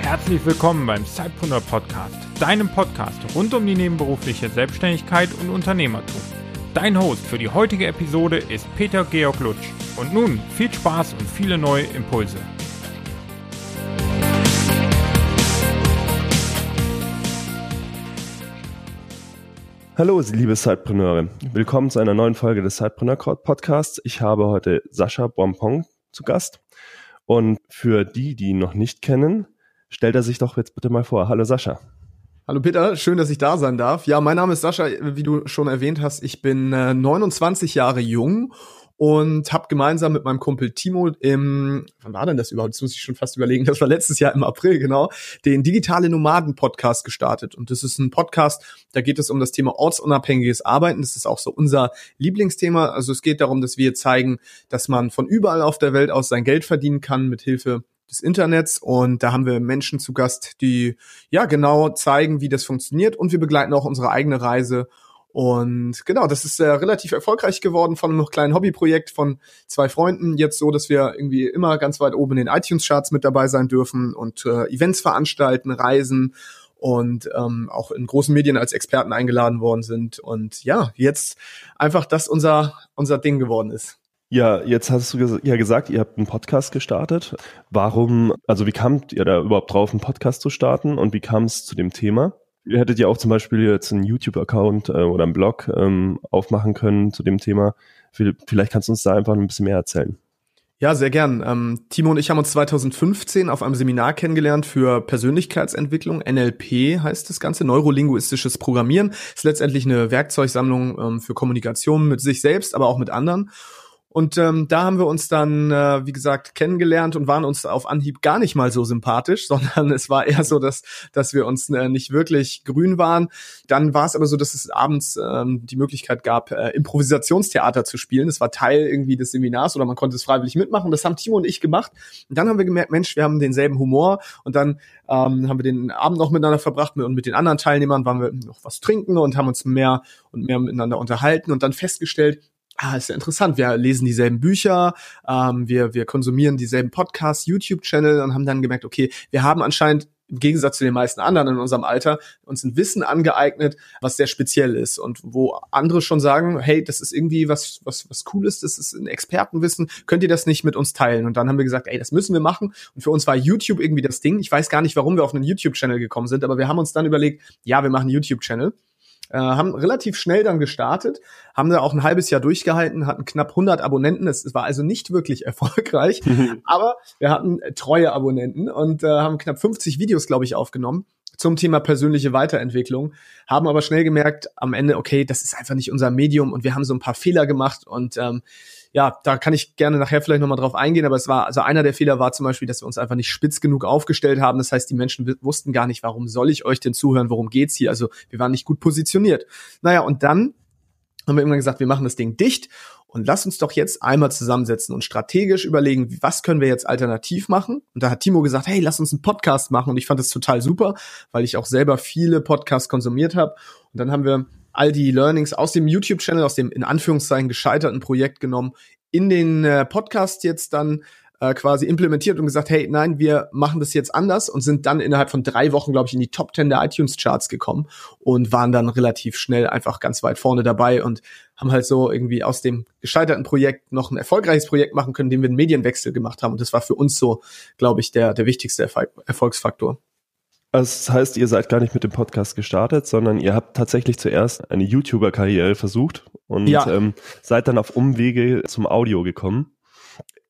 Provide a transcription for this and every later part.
Herzlich willkommen beim Zeitpreneur Podcast, deinem Podcast rund um die nebenberufliche Selbstständigkeit und Unternehmertum. Dein Host für die heutige Episode ist Peter Georg Lutsch. Und nun viel Spaß und viele neue Impulse. Hallo, liebe Zeitpreneure. Willkommen zu einer neuen Folge des Zeitpreneur Podcasts. Ich habe heute Sascha Bompong zu Gast. Und für die, die ihn noch nicht kennen, stellt er sich doch jetzt bitte mal vor. Hallo Sascha. Hallo Peter, schön, dass ich da sein darf. Ja, mein Name ist Sascha, wie du schon erwähnt hast. Ich bin äh, 29 Jahre jung und habe gemeinsam mit meinem Kumpel Timo im, wann war denn das überhaupt? Das muss ich schon fast überlegen. Das war letztes Jahr im April, genau, den Digitale Nomaden Podcast gestartet. Und das ist ein Podcast, da geht es um das Thema ortsunabhängiges Arbeiten. Das ist auch so unser Lieblingsthema. Also es geht darum, dass wir zeigen, dass man von überall auf der Welt aus sein Geld verdienen kann mit Hilfe des Internets und da haben wir Menschen zu Gast, die ja genau zeigen, wie das funktioniert und wir begleiten auch unsere eigene Reise und genau, das ist äh, relativ erfolgreich geworden von einem kleinen Hobbyprojekt von zwei Freunden. Jetzt so, dass wir irgendwie immer ganz weit oben in den iTunes-Charts mit dabei sein dürfen und äh, Events veranstalten, reisen und ähm, auch in großen Medien als Experten eingeladen worden sind. Und ja, jetzt einfach das unser, unser Ding geworden ist. Ja, jetzt hast du ges ja gesagt, ihr habt einen Podcast gestartet. Warum, also wie kamt ihr da überhaupt drauf, einen Podcast zu starten und wie kam es zu dem Thema? Ihr hättet ja auch zum Beispiel jetzt einen YouTube-Account äh, oder einen Blog ähm, aufmachen können zu dem Thema. Vielleicht kannst du uns da einfach ein bisschen mehr erzählen. Ja, sehr gern. Ähm, Timo und ich haben uns 2015 auf einem Seminar kennengelernt für Persönlichkeitsentwicklung. NLP heißt das Ganze, neurolinguistisches Programmieren. Ist letztendlich eine Werkzeugsammlung ähm, für Kommunikation mit sich selbst, aber auch mit anderen. Und ähm, da haben wir uns dann, äh, wie gesagt, kennengelernt und waren uns auf Anhieb gar nicht mal so sympathisch, sondern es war eher so, dass, dass wir uns äh, nicht wirklich grün waren. Dann war es aber so, dass es abends ähm, die Möglichkeit gab, äh, Improvisationstheater zu spielen. Das war Teil irgendwie des Seminars oder man konnte es freiwillig mitmachen. Das haben Timo und ich gemacht. Und dann haben wir gemerkt, Mensch, wir haben denselben Humor. Und dann ähm, haben wir den Abend noch miteinander verbracht und mit den anderen Teilnehmern waren wir noch was trinken und haben uns mehr und mehr miteinander unterhalten und dann festgestellt, ah, ist ja interessant, wir lesen dieselben Bücher, ähm, wir, wir konsumieren dieselben Podcasts, YouTube-Channel und haben dann gemerkt, okay, wir haben anscheinend im Gegensatz zu den meisten anderen in unserem Alter uns ein Wissen angeeignet, was sehr speziell ist und wo andere schon sagen, hey, das ist irgendwie was was was cooles, das ist ein Expertenwissen, könnt ihr das nicht mit uns teilen? Und dann haben wir gesagt, ey, das müssen wir machen und für uns war YouTube irgendwie das Ding. Ich weiß gar nicht, warum wir auf einen YouTube Channel gekommen sind, aber wir haben uns dann überlegt, ja, wir machen einen YouTube Channel äh, haben relativ schnell dann gestartet, haben da auch ein halbes Jahr durchgehalten, hatten knapp 100 Abonnenten. Es war also nicht wirklich erfolgreich, aber wir hatten treue Abonnenten und äh, haben knapp 50 Videos, glaube ich, aufgenommen zum Thema persönliche Weiterentwicklung, haben aber schnell gemerkt am Ende, okay, das ist einfach nicht unser Medium und wir haben so ein paar Fehler gemacht und ähm, ja, da kann ich gerne nachher vielleicht nochmal drauf eingehen, aber es war, also einer der Fehler war zum Beispiel, dass wir uns einfach nicht spitz genug aufgestellt haben. Das heißt, die Menschen wussten gar nicht, warum soll ich euch denn zuhören, worum geht's hier? Also wir waren nicht gut positioniert. Naja, und dann haben wir irgendwann gesagt, wir machen das Ding dicht und lass uns doch jetzt einmal zusammensetzen und strategisch überlegen, was können wir jetzt alternativ machen? Und da hat Timo gesagt, hey, lass uns einen Podcast machen. Und ich fand das total super, weil ich auch selber viele Podcasts konsumiert habe. Und dann haben wir all die Learnings aus dem YouTube-Channel, aus dem in Anführungszeichen gescheiterten Projekt genommen, in den äh, Podcast jetzt dann äh, quasi implementiert und gesagt, hey, nein, wir machen das jetzt anders und sind dann innerhalb von drei Wochen, glaube ich, in die Top 10 der iTunes-Charts gekommen und waren dann relativ schnell einfach ganz weit vorne dabei und haben halt so irgendwie aus dem gescheiterten Projekt noch ein erfolgreiches Projekt machen können, indem wir einen Medienwechsel gemacht haben. Und das war für uns so, glaube ich, der, der wichtigste Erfolg Erfolgsfaktor. Also das heißt, ihr seid gar nicht mit dem Podcast gestartet, sondern ihr habt tatsächlich zuerst eine YouTuber-Karriere versucht und ja. ähm, seid dann auf Umwege zum Audio gekommen.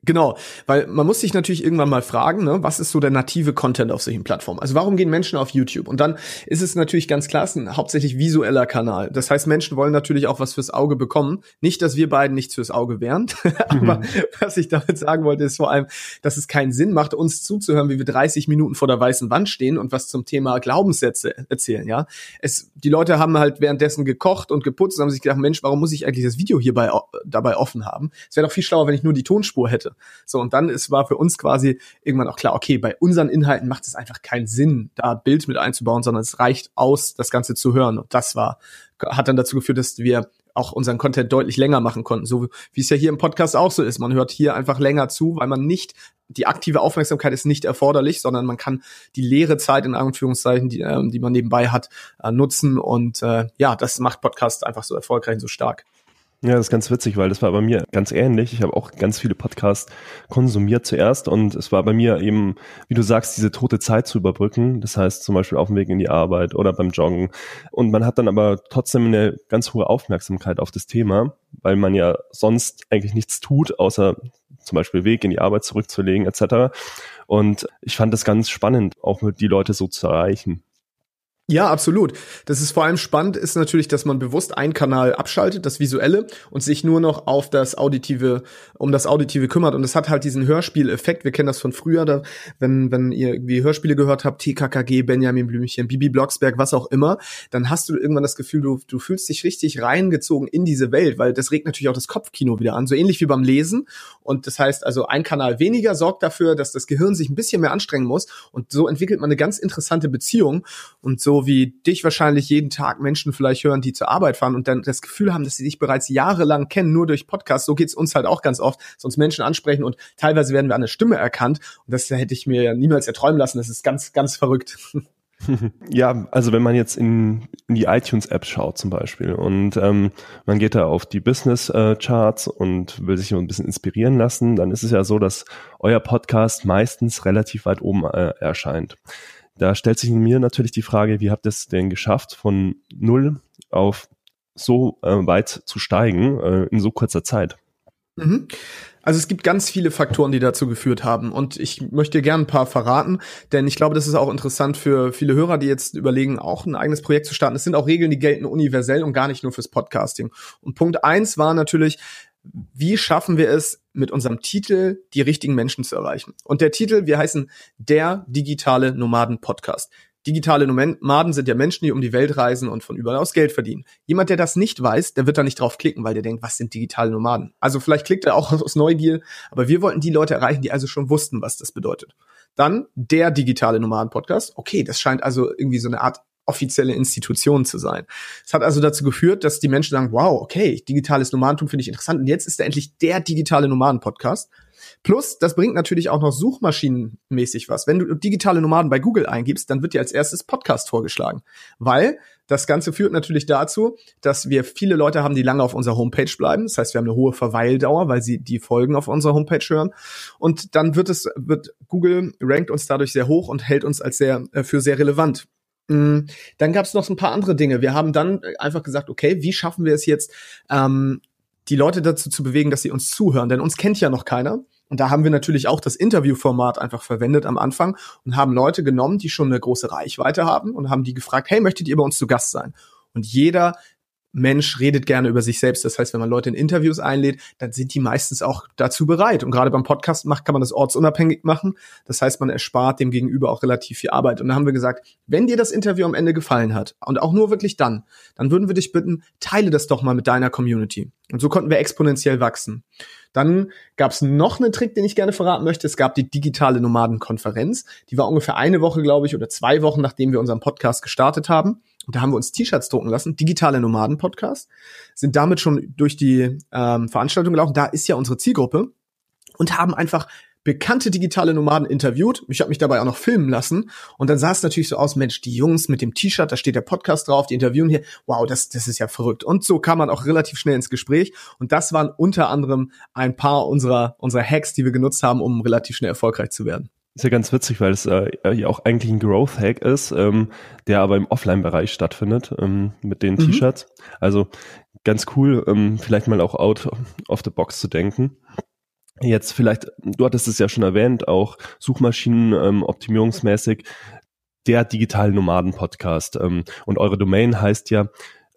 Genau, weil man muss sich natürlich irgendwann mal fragen, ne, was ist so der native Content auf solchen Plattformen? Also warum gehen Menschen auf YouTube? Und dann ist es natürlich ganz klar, es ist ein hauptsächlich visueller Kanal. Das heißt, Menschen wollen natürlich auch was fürs Auge bekommen. Nicht, dass wir beiden nichts fürs Auge wären, aber mhm. was ich damit sagen wollte, ist vor allem, dass es keinen Sinn macht, uns zuzuhören, wie wir 30 Minuten vor der weißen Wand stehen und was zum Thema Glaubenssätze erzählen. Ja, es, die Leute haben halt währenddessen gekocht und geputzt und haben sich gedacht, Mensch, warum muss ich eigentlich das Video hierbei dabei offen haben? Es wäre doch viel schlauer, wenn ich nur die Tonspur hätte. So, und dann ist, war für uns quasi irgendwann auch klar, okay, bei unseren Inhalten macht es einfach keinen Sinn, da Bild mit einzubauen, sondern es reicht aus, das Ganze zu hören. Und das war, hat dann dazu geführt, dass wir auch unseren Content deutlich länger machen konnten, so wie es ja hier im Podcast auch so ist. Man hört hier einfach länger zu, weil man nicht die aktive Aufmerksamkeit ist nicht erforderlich, sondern man kann die leere Zeit in Anführungszeichen, die, äh, die man nebenbei hat, äh, nutzen und äh, ja, das macht Podcast einfach so erfolgreich und so stark. Ja, das ist ganz witzig, weil das war bei mir ganz ähnlich. Ich habe auch ganz viele Podcasts konsumiert zuerst und es war bei mir eben, wie du sagst, diese tote Zeit zu überbrücken. Das heißt zum Beispiel auf dem Weg in die Arbeit oder beim Joggen. Und man hat dann aber trotzdem eine ganz hohe Aufmerksamkeit auf das Thema, weil man ja sonst eigentlich nichts tut, außer zum Beispiel Weg in die Arbeit zurückzulegen etc. Und ich fand das ganz spannend, auch mit die Leute so zu erreichen. Ja, absolut. Das ist vor allem spannend, ist natürlich, dass man bewusst einen Kanal abschaltet, das Visuelle, und sich nur noch auf das Auditive, um das Auditive kümmert. Und es hat halt diesen Hörspieleffekt. Wir kennen das von früher, da, wenn, wenn ihr irgendwie Hörspiele gehört habt, TKKG, Benjamin Blümchen, Bibi Blocksberg, was auch immer, dann hast du irgendwann das Gefühl, du, du fühlst dich richtig reingezogen in diese Welt, weil das regt natürlich auch das Kopfkino wieder an, so ähnlich wie beim Lesen. Und das heißt also, ein Kanal weniger sorgt dafür, dass das Gehirn sich ein bisschen mehr anstrengen muss. Und so entwickelt man eine ganz interessante Beziehung. Und so wie dich wahrscheinlich jeden Tag Menschen vielleicht hören, die zur Arbeit fahren und dann das Gefühl haben, dass sie sich bereits jahrelang kennen, nur durch Podcasts. So geht's uns halt auch ganz oft, sonst Menschen ansprechen und teilweise werden wir an der Stimme erkannt. Und das hätte ich mir niemals erträumen lassen. Das ist ganz, ganz verrückt. Ja, also wenn man jetzt in, in die iTunes-App schaut zum Beispiel und ähm, man geht da auf die Business-Charts und will sich ein bisschen inspirieren lassen, dann ist es ja so, dass euer Podcast meistens relativ weit oben äh, erscheint. Da stellt sich mir natürlich die Frage, wie habt ihr es denn geschafft, von null auf so äh, weit zu steigen äh, in so kurzer Zeit? Mhm. Also es gibt ganz viele Faktoren, die dazu geführt haben. Und ich möchte gerne ein paar verraten, denn ich glaube, das ist auch interessant für viele Hörer, die jetzt überlegen, auch ein eigenes Projekt zu starten. Es sind auch Regeln, die gelten universell und gar nicht nur fürs Podcasting. Und Punkt eins war natürlich, wie schaffen wir es, mit unserem Titel die richtigen Menschen zu erreichen? Und der Titel, wir heißen der digitale Nomaden Podcast. Digitale Nomaden sind ja Menschen, die um die Welt reisen und von überall aus Geld verdienen. Jemand, der das nicht weiß, der wird da nicht drauf klicken, weil der denkt, was sind digitale Nomaden? Also vielleicht klickt er auch aus Neugier, aber wir wollten die Leute erreichen, die also schon wussten, was das bedeutet. Dann der digitale Nomaden Podcast. Okay, das scheint also irgendwie so eine Art offizielle Institution zu sein. Es hat also dazu geführt, dass die Menschen sagen, wow, okay, digitales Nomadentum finde ich interessant und jetzt ist er endlich der digitale Nomaden-Podcast. Plus, das bringt natürlich auch noch suchmaschinenmäßig was. Wenn du digitale Nomaden bei Google eingibst, dann wird dir als erstes Podcast vorgeschlagen. Weil das Ganze führt natürlich dazu, dass wir viele Leute haben, die lange auf unserer Homepage bleiben. Das heißt, wir haben eine hohe Verweildauer, weil sie die Folgen auf unserer Homepage hören. Und dann wird es, wird Google rankt uns dadurch sehr hoch und hält uns als sehr, äh, für sehr relevant. Mm, dann gab es noch so ein paar andere Dinge. Wir haben dann einfach gesagt, okay, wie schaffen wir es jetzt, ähm, die Leute dazu zu bewegen, dass sie uns zuhören? Denn uns kennt ja noch keiner. Und da haben wir natürlich auch das Interviewformat einfach verwendet am Anfang und haben Leute genommen, die schon eine große Reichweite haben und haben die gefragt, hey, möchtet ihr bei uns zu Gast sein? Und jeder Mensch redet gerne über sich selbst. Das heißt, wenn man Leute in Interviews einlädt, dann sind die meistens auch dazu bereit. Und gerade beim Podcast macht, kann man das ortsunabhängig machen. Das heißt, man erspart dem Gegenüber auch relativ viel Arbeit. Und da haben wir gesagt, wenn dir das Interview am Ende gefallen hat und auch nur wirklich dann, dann würden wir dich bitten, teile das doch mal mit deiner Community. Und so konnten wir exponentiell wachsen. Dann gab es noch einen Trick, den ich gerne verraten möchte. Es gab die digitale Nomadenkonferenz. Die war ungefähr eine Woche, glaube ich, oder zwei Wochen, nachdem wir unseren Podcast gestartet haben. Und da haben wir uns T-Shirts drucken lassen, digitale Nomaden-Podcast, sind damit schon durch die ähm, Veranstaltung gelaufen. Da ist ja unsere Zielgruppe und haben einfach bekannte digitale Nomaden interviewt. Ich habe mich dabei auch noch filmen lassen. Und dann sah es natürlich so aus, Mensch, die Jungs mit dem T-Shirt, da steht der Podcast drauf, die interviewen hier. Wow, das, das ist ja verrückt. Und so kam man auch relativ schnell ins Gespräch. Und das waren unter anderem ein paar unserer, unserer Hacks, die wir genutzt haben, um relativ schnell erfolgreich zu werden. Ist ja ganz witzig, weil es äh, ja auch eigentlich ein Growth Hack ist, ähm, der aber im Offline-Bereich stattfindet ähm, mit den mhm. T-Shirts. Also ganz cool, ähm, vielleicht mal auch out of the box zu denken. Jetzt vielleicht, du hattest es ja schon erwähnt, auch Suchmaschinen ähm, optimierungsmäßig der Digital Nomaden Podcast. Ähm, und eure Domain heißt ja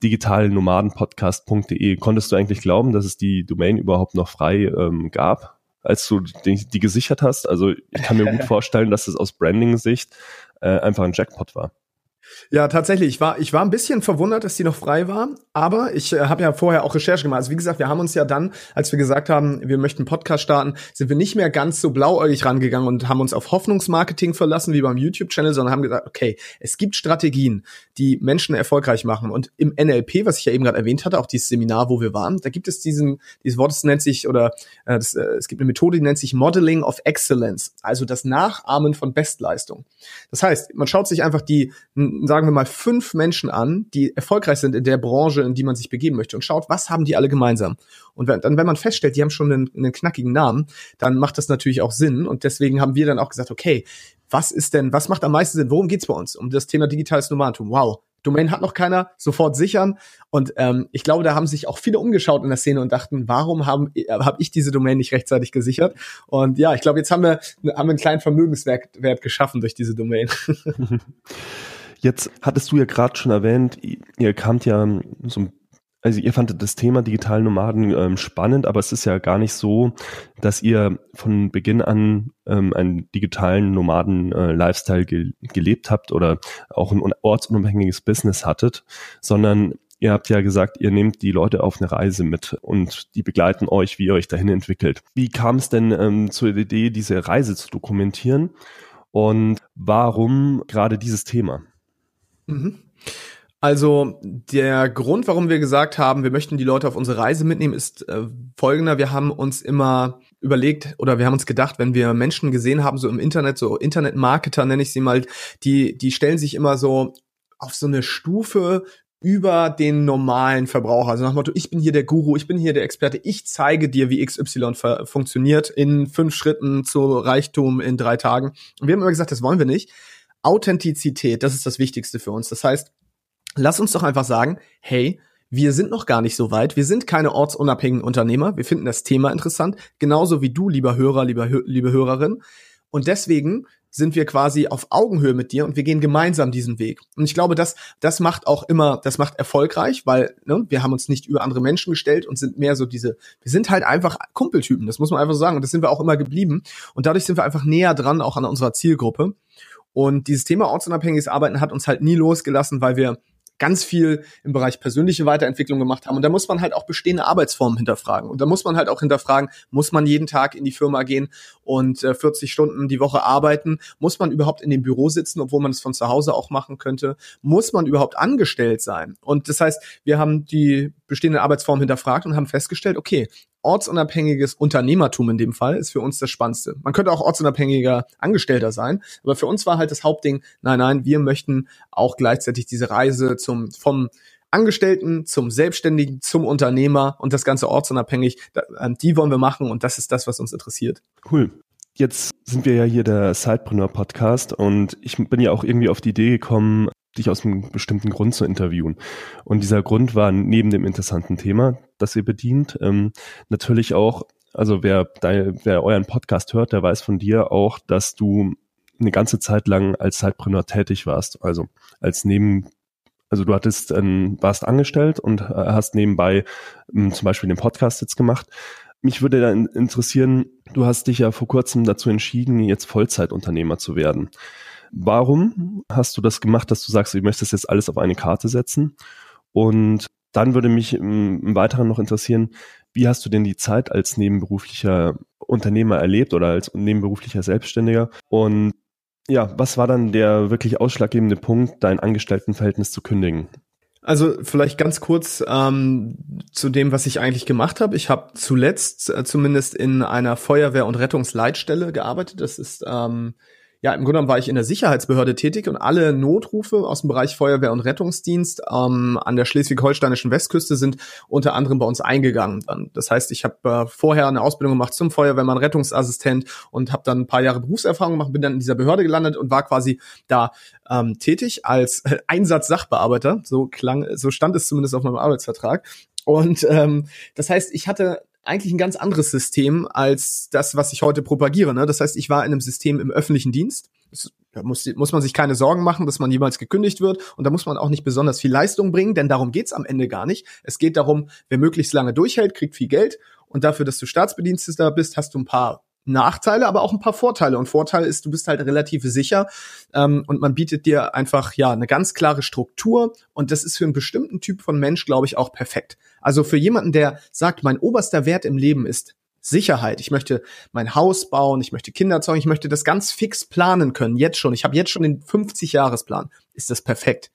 digitalnomadenpodcast.de. Konntest du eigentlich glauben, dass es die Domain überhaupt noch frei ähm, gab? Als du die, die gesichert hast? Also ich kann mir gut vorstellen, dass es aus Branding-Sicht äh, einfach ein Jackpot war. Ja, tatsächlich. Ich war, ich war ein bisschen verwundert, dass die noch frei war, aber ich äh, habe ja vorher auch Recherche gemacht. Also wie gesagt, wir haben uns ja dann, als wir gesagt haben, wir möchten Podcast starten, sind wir nicht mehr ganz so blauäugig rangegangen und haben uns auf Hoffnungsmarketing verlassen wie beim YouTube-Channel, sondern haben gesagt, okay, es gibt Strategien, die Menschen erfolgreich machen. Und im NLP, was ich ja eben gerade erwähnt hatte, auch dieses Seminar, wo wir waren, da gibt es diesen, dieses Wort, das nennt sich, oder äh, das, äh, es gibt eine Methode, die nennt sich Modeling of Excellence, also das Nachahmen von Bestleistung. Das heißt, man schaut sich einfach die, sagen wir mal, fünf Menschen an, die erfolgreich sind in der Branche, in die man sich begeben möchte und schaut, was haben die alle gemeinsam. Und wenn, dann, wenn man feststellt, die haben schon einen, einen knackigen Namen, dann macht das natürlich auch Sinn. Und deswegen haben wir dann auch gesagt, okay, was ist denn, was macht am meisten Sinn? Worum geht's bei uns? Um das Thema digitales Nomadentum. Wow, Domain hat noch keiner, sofort sichern. Und ähm, ich glaube, da haben sich auch viele umgeschaut in der Szene und dachten, warum haben äh, hab ich diese Domain nicht rechtzeitig gesichert? Und ja, ich glaube, jetzt haben wir, haben wir einen kleinen Vermögenswert Wert geschaffen durch diese Domain. Jetzt hattest du ja gerade schon erwähnt, ihr kamt ja so also ihr fandet das Thema digitalen Nomaden ähm, spannend, aber es ist ja gar nicht so, dass ihr von Beginn an ähm, einen digitalen Nomaden-Lifestyle äh, ge gelebt habt oder auch ein ortsunabhängiges Business hattet, sondern ihr habt ja gesagt, ihr nehmt die Leute auf eine Reise mit und die begleiten euch, wie ihr euch dahin entwickelt. Wie kam es denn ähm, zur Idee, diese Reise zu dokumentieren und warum gerade dieses Thema? Mhm. Also der Grund, warum wir gesagt haben, wir möchten die Leute auf unsere Reise mitnehmen, ist äh, folgender. Wir haben uns immer überlegt oder wir haben uns gedacht, wenn wir Menschen gesehen haben, so im Internet, so Internetmarketer nenne ich sie mal, die, die stellen sich immer so auf so eine Stufe über den normalen Verbraucher. Also nach dem Motto, ich bin hier der Guru, ich bin hier der Experte, ich zeige dir, wie XY funktioniert in fünf Schritten zu Reichtum in drei Tagen. Und wir haben immer gesagt, das wollen wir nicht. Authentizität, das ist das Wichtigste für uns. Das heißt, lass uns doch einfach sagen, hey, wir sind noch gar nicht so weit. Wir sind keine ortsunabhängigen Unternehmer. Wir finden das Thema interessant. Genauso wie du, lieber Hörer, lieber, liebe Hörerin. Und deswegen sind wir quasi auf Augenhöhe mit dir und wir gehen gemeinsam diesen Weg. Und ich glaube, das, das macht auch immer, das macht erfolgreich, weil ne, wir haben uns nicht über andere Menschen gestellt und sind mehr so diese, wir sind halt einfach Kumpeltypen, das muss man einfach so sagen. Und das sind wir auch immer geblieben. Und dadurch sind wir einfach näher dran, auch an unserer Zielgruppe. Und dieses Thema ortsunabhängiges Arbeiten hat uns halt nie losgelassen, weil wir ganz viel im Bereich persönliche Weiterentwicklung gemacht haben. Und da muss man halt auch bestehende Arbeitsformen hinterfragen. Und da muss man halt auch hinterfragen, muss man jeden Tag in die Firma gehen und äh, 40 Stunden die Woche arbeiten? Muss man überhaupt in dem Büro sitzen, obwohl man es von zu Hause auch machen könnte? Muss man überhaupt angestellt sein? Und das heißt, wir haben die bestehende Arbeitsform hinterfragt und haben festgestellt, okay, ortsunabhängiges Unternehmertum in dem Fall ist für uns das Spannendste. Man könnte auch ortsunabhängiger Angestellter sein, aber für uns war halt das Hauptding, nein, nein, wir möchten auch gleichzeitig diese Reise zum, vom Angestellten zum Selbstständigen, zum Unternehmer und das Ganze ortsunabhängig, ähm, die wollen wir machen und das ist das, was uns interessiert. Cool. Jetzt sind wir ja hier der Sidepreneur Podcast und ich bin ja auch irgendwie auf die Idee gekommen, dich aus einem bestimmten Grund zu interviewen. Und dieser Grund war neben dem interessanten Thema, das ihr bedient, ähm, natürlich auch, also wer, wer euren Podcast hört, der weiß von dir auch, dass du eine ganze Zeit lang als Zeitpreneur tätig warst, also als neben also du hattest, ähm, warst angestellt und äh, hast nebenbei ähm, zum Beispiel den Podcast jetzt gemacht. Mich würde dann interessieren, du hast dich ja vor kurzem dazu entschieden, jetzt Vollzeitunternehmer zu werden. Warum hast du das gemacht, dass du sagst, du möchtest jetzt alles auf eine Karte setzen? Und dann würde mich im, im Weiteren noch interessieren, wie hast du denn die Zeit als nebenberuflicher Unternehmer erlebt oder als nebenberuflicher Selbstständiger? Und ja, was war dann der wirklich ausschlaggebende Punkt, dein Angestelltenverhältnis zu kündigen? Also vielleicht ganz kurz ähm, zu dem, was ich eigentlich gemacht habe. Ich habe zuletzt äh, zumindest in einer Feuerwehr- und Rettungsleitstelle gearbeitet. Das ist ähm, ja, im Grunde genommen war ich in der Sicherheitsbehörde tätig und alle Notrufe aus dem Bereich Feuerwehr und Rettungsdienst ähm, an der schleswig-holsteinischen Westküste sind unter anderem bei uns eingegangen. Das heißt, ich habe äh, vorher eine Ausbildung gemacht zum Feuerwehrmann, Rettungsassistent und habe dann ein paar Jahre Berufserfahrung gemacht, bin dann in dieser Behörde gelandet und war quasi da ähm, tätig als äh, Einsatzsachbearbeiter. So klang, so stand es zumindest auf meinem Arbeitsvertrag. Und ähm, das heißt, ich hatte eigentlich ein ganz anderes System als das, was ich heute propagiere. Ne? Das heißt, ich war in einem System im öffentlichen Dienst. da muss, muss man sich keine Sorgen machen, dass man jemals gekündigt wird. Und da muss man auch nicht besonders viel Leistung bringen, denn darum geht's am Ende gar nicht. Es geht darum, wer möglichst lange durchhält, kriegt viel Geld. Und dafür, dass du Staatsbediensteter bist, hast du ein paar Nachteile, aber auch ein paar Vorteile. Und Vorteil ist, du bist halt relativ sicher ähm, und man bietet dir einfach ja eine ganz klare Struktur und das ist für einen bestimmten Typ von Mensch, glaube ich, auch perfekt. Also für jemanden, der sagt, mein oberster Wert im Leben ist Sicherheit. Ich möchte mein Haus bauen, ich möchte Kinder zeugen, ich möchte das ganz fix planen können, jetzt schon. Ich habe jetzt schon den 50-Jahres-Plan. Ist das perfekt.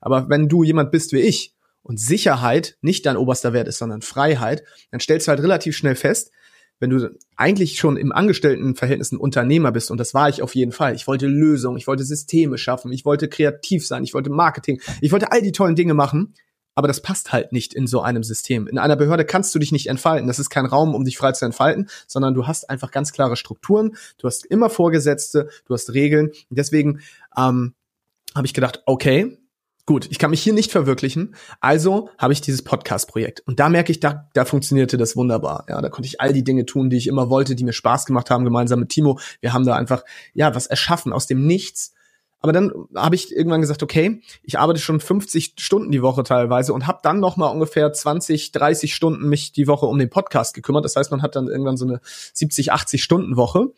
Aber wenn du jemand bist wie ich und Sicherheit nicht dein oberster Wert ist, sondern Freiheit, dann stellst du halt relativ schnell fest, wenn du eigentlich schon im Angestelltenverhältnis ein Unternehmer bist, und das war ich auf jeden Fall, ich wollte Lösungen, ich wollte Systeme schaffen, ich wollte kreativ sein, ich wollte Marketing, ich wollte all die tollen Dinge machen, aber das passt halt nicht in so einem System. In einer Behörde kannst du dich nicht entfalten. Das ist kein Raum, um dich frei zu entfalten, sondern du hast einfach ganz klare Strukturen. Du hast immer Vorgesetzte, du hast Regeln. Deswegen ähm, habe ich gedacht, okay, gut, ich kann mich hier nicht verwirklichen, also habe ich dieses Podcast-Projekt. Und da merke ich, da, da funktionierte das wunderbar. Ja, da konnte ich all die Dinge tun, die ich immer wollte, die mir Spaß gemacht haben, gemeinsam mit Timo. Wir haben da einfach, ja, was erschaffen aus dem Nichts aber dann habe ich irgendwann gesagt, okay, ich arbeite schon 50 Stunden die Woche teilweise und habe dann noch mal ungefähr 20, 30 Stunden mich die Woche um den Podcast gekümmert. Das heißt, man hat dann irgendwann so eine 70, 80 Stunden Woche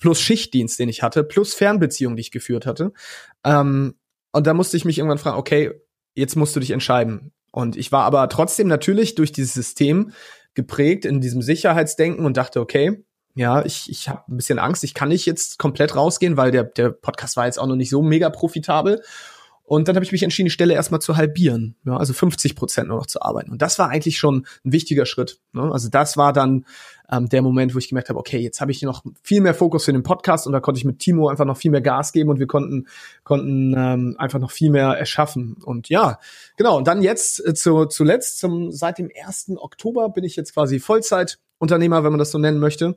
plus Schichtdienst, den ich hatte, plus Fernbeziehung, die ich geführt hatte. Ähm, und da musste ich mich irgendwann fragen, okay, jetzt musst du dich entscheiden. Und ich war aber trotzdem natürlich durch dieses System geprägt in diesem Sicherheitsdenken und dachte, okay, ja, ich, ich habe ein bisschen Angst. Ich kann nicht jetzt komplett rausgehen, weil der, der Podcast war jetzt auch noch nicht so mega profitabel. Und dann habe ich mich entschieden, die Stelle erstmal zu halbieren, ja, also 50 Prozent nur noch zu arbeiten. Und das war eigentlich schon ein wichtiger Schritt. Ne? Also das war dann ähm, der Moment, wo ich gemerkt habe, okay, jetzt habe ich noch viel mehr Fokus für den Podcast und da konnte ich mit Timo einfach noch viel mehr Gas geben und wir konnten konnten ähm, einfach noch viel mehr erschaffen. Und ja, genau. Und dann jetzt äh, zu, zuletzt, zum seit dem 1. Oktober bin ich jetzt quasi Vollzeitunternehmer, wenn man das so nennen möchte.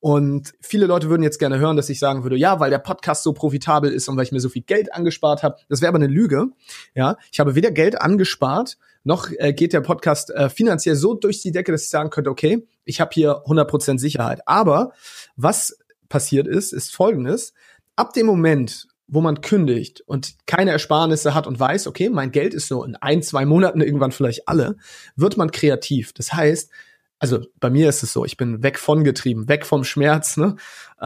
Und viele Leute würden jetzt gerne hören, dass ich sagen würde, ja, weil der Podcast so profitabel ist und weil ich mir so viel Geld angespart habe. Das wäre aber eine Lüge. Ja, ich habe weder Geld angespart, noch äh, geht der Podcast äh, finanziell so durch die Decke, dass ich sagen könnte, okay, ich habe hier 100% Sicherheit. Aber was passiert ist, ist folgendes. Ab dem Moment, wo man kündigt und keine Ersparnisse hat und weiß, okay, mein Geld ist so in ein, zwei Monaten irgendwann vielleicht alle, wird man kreativ. Das heißt, also bei mir ist es so, ich bin weg von getrieben, weg vom Schmerz. Ne?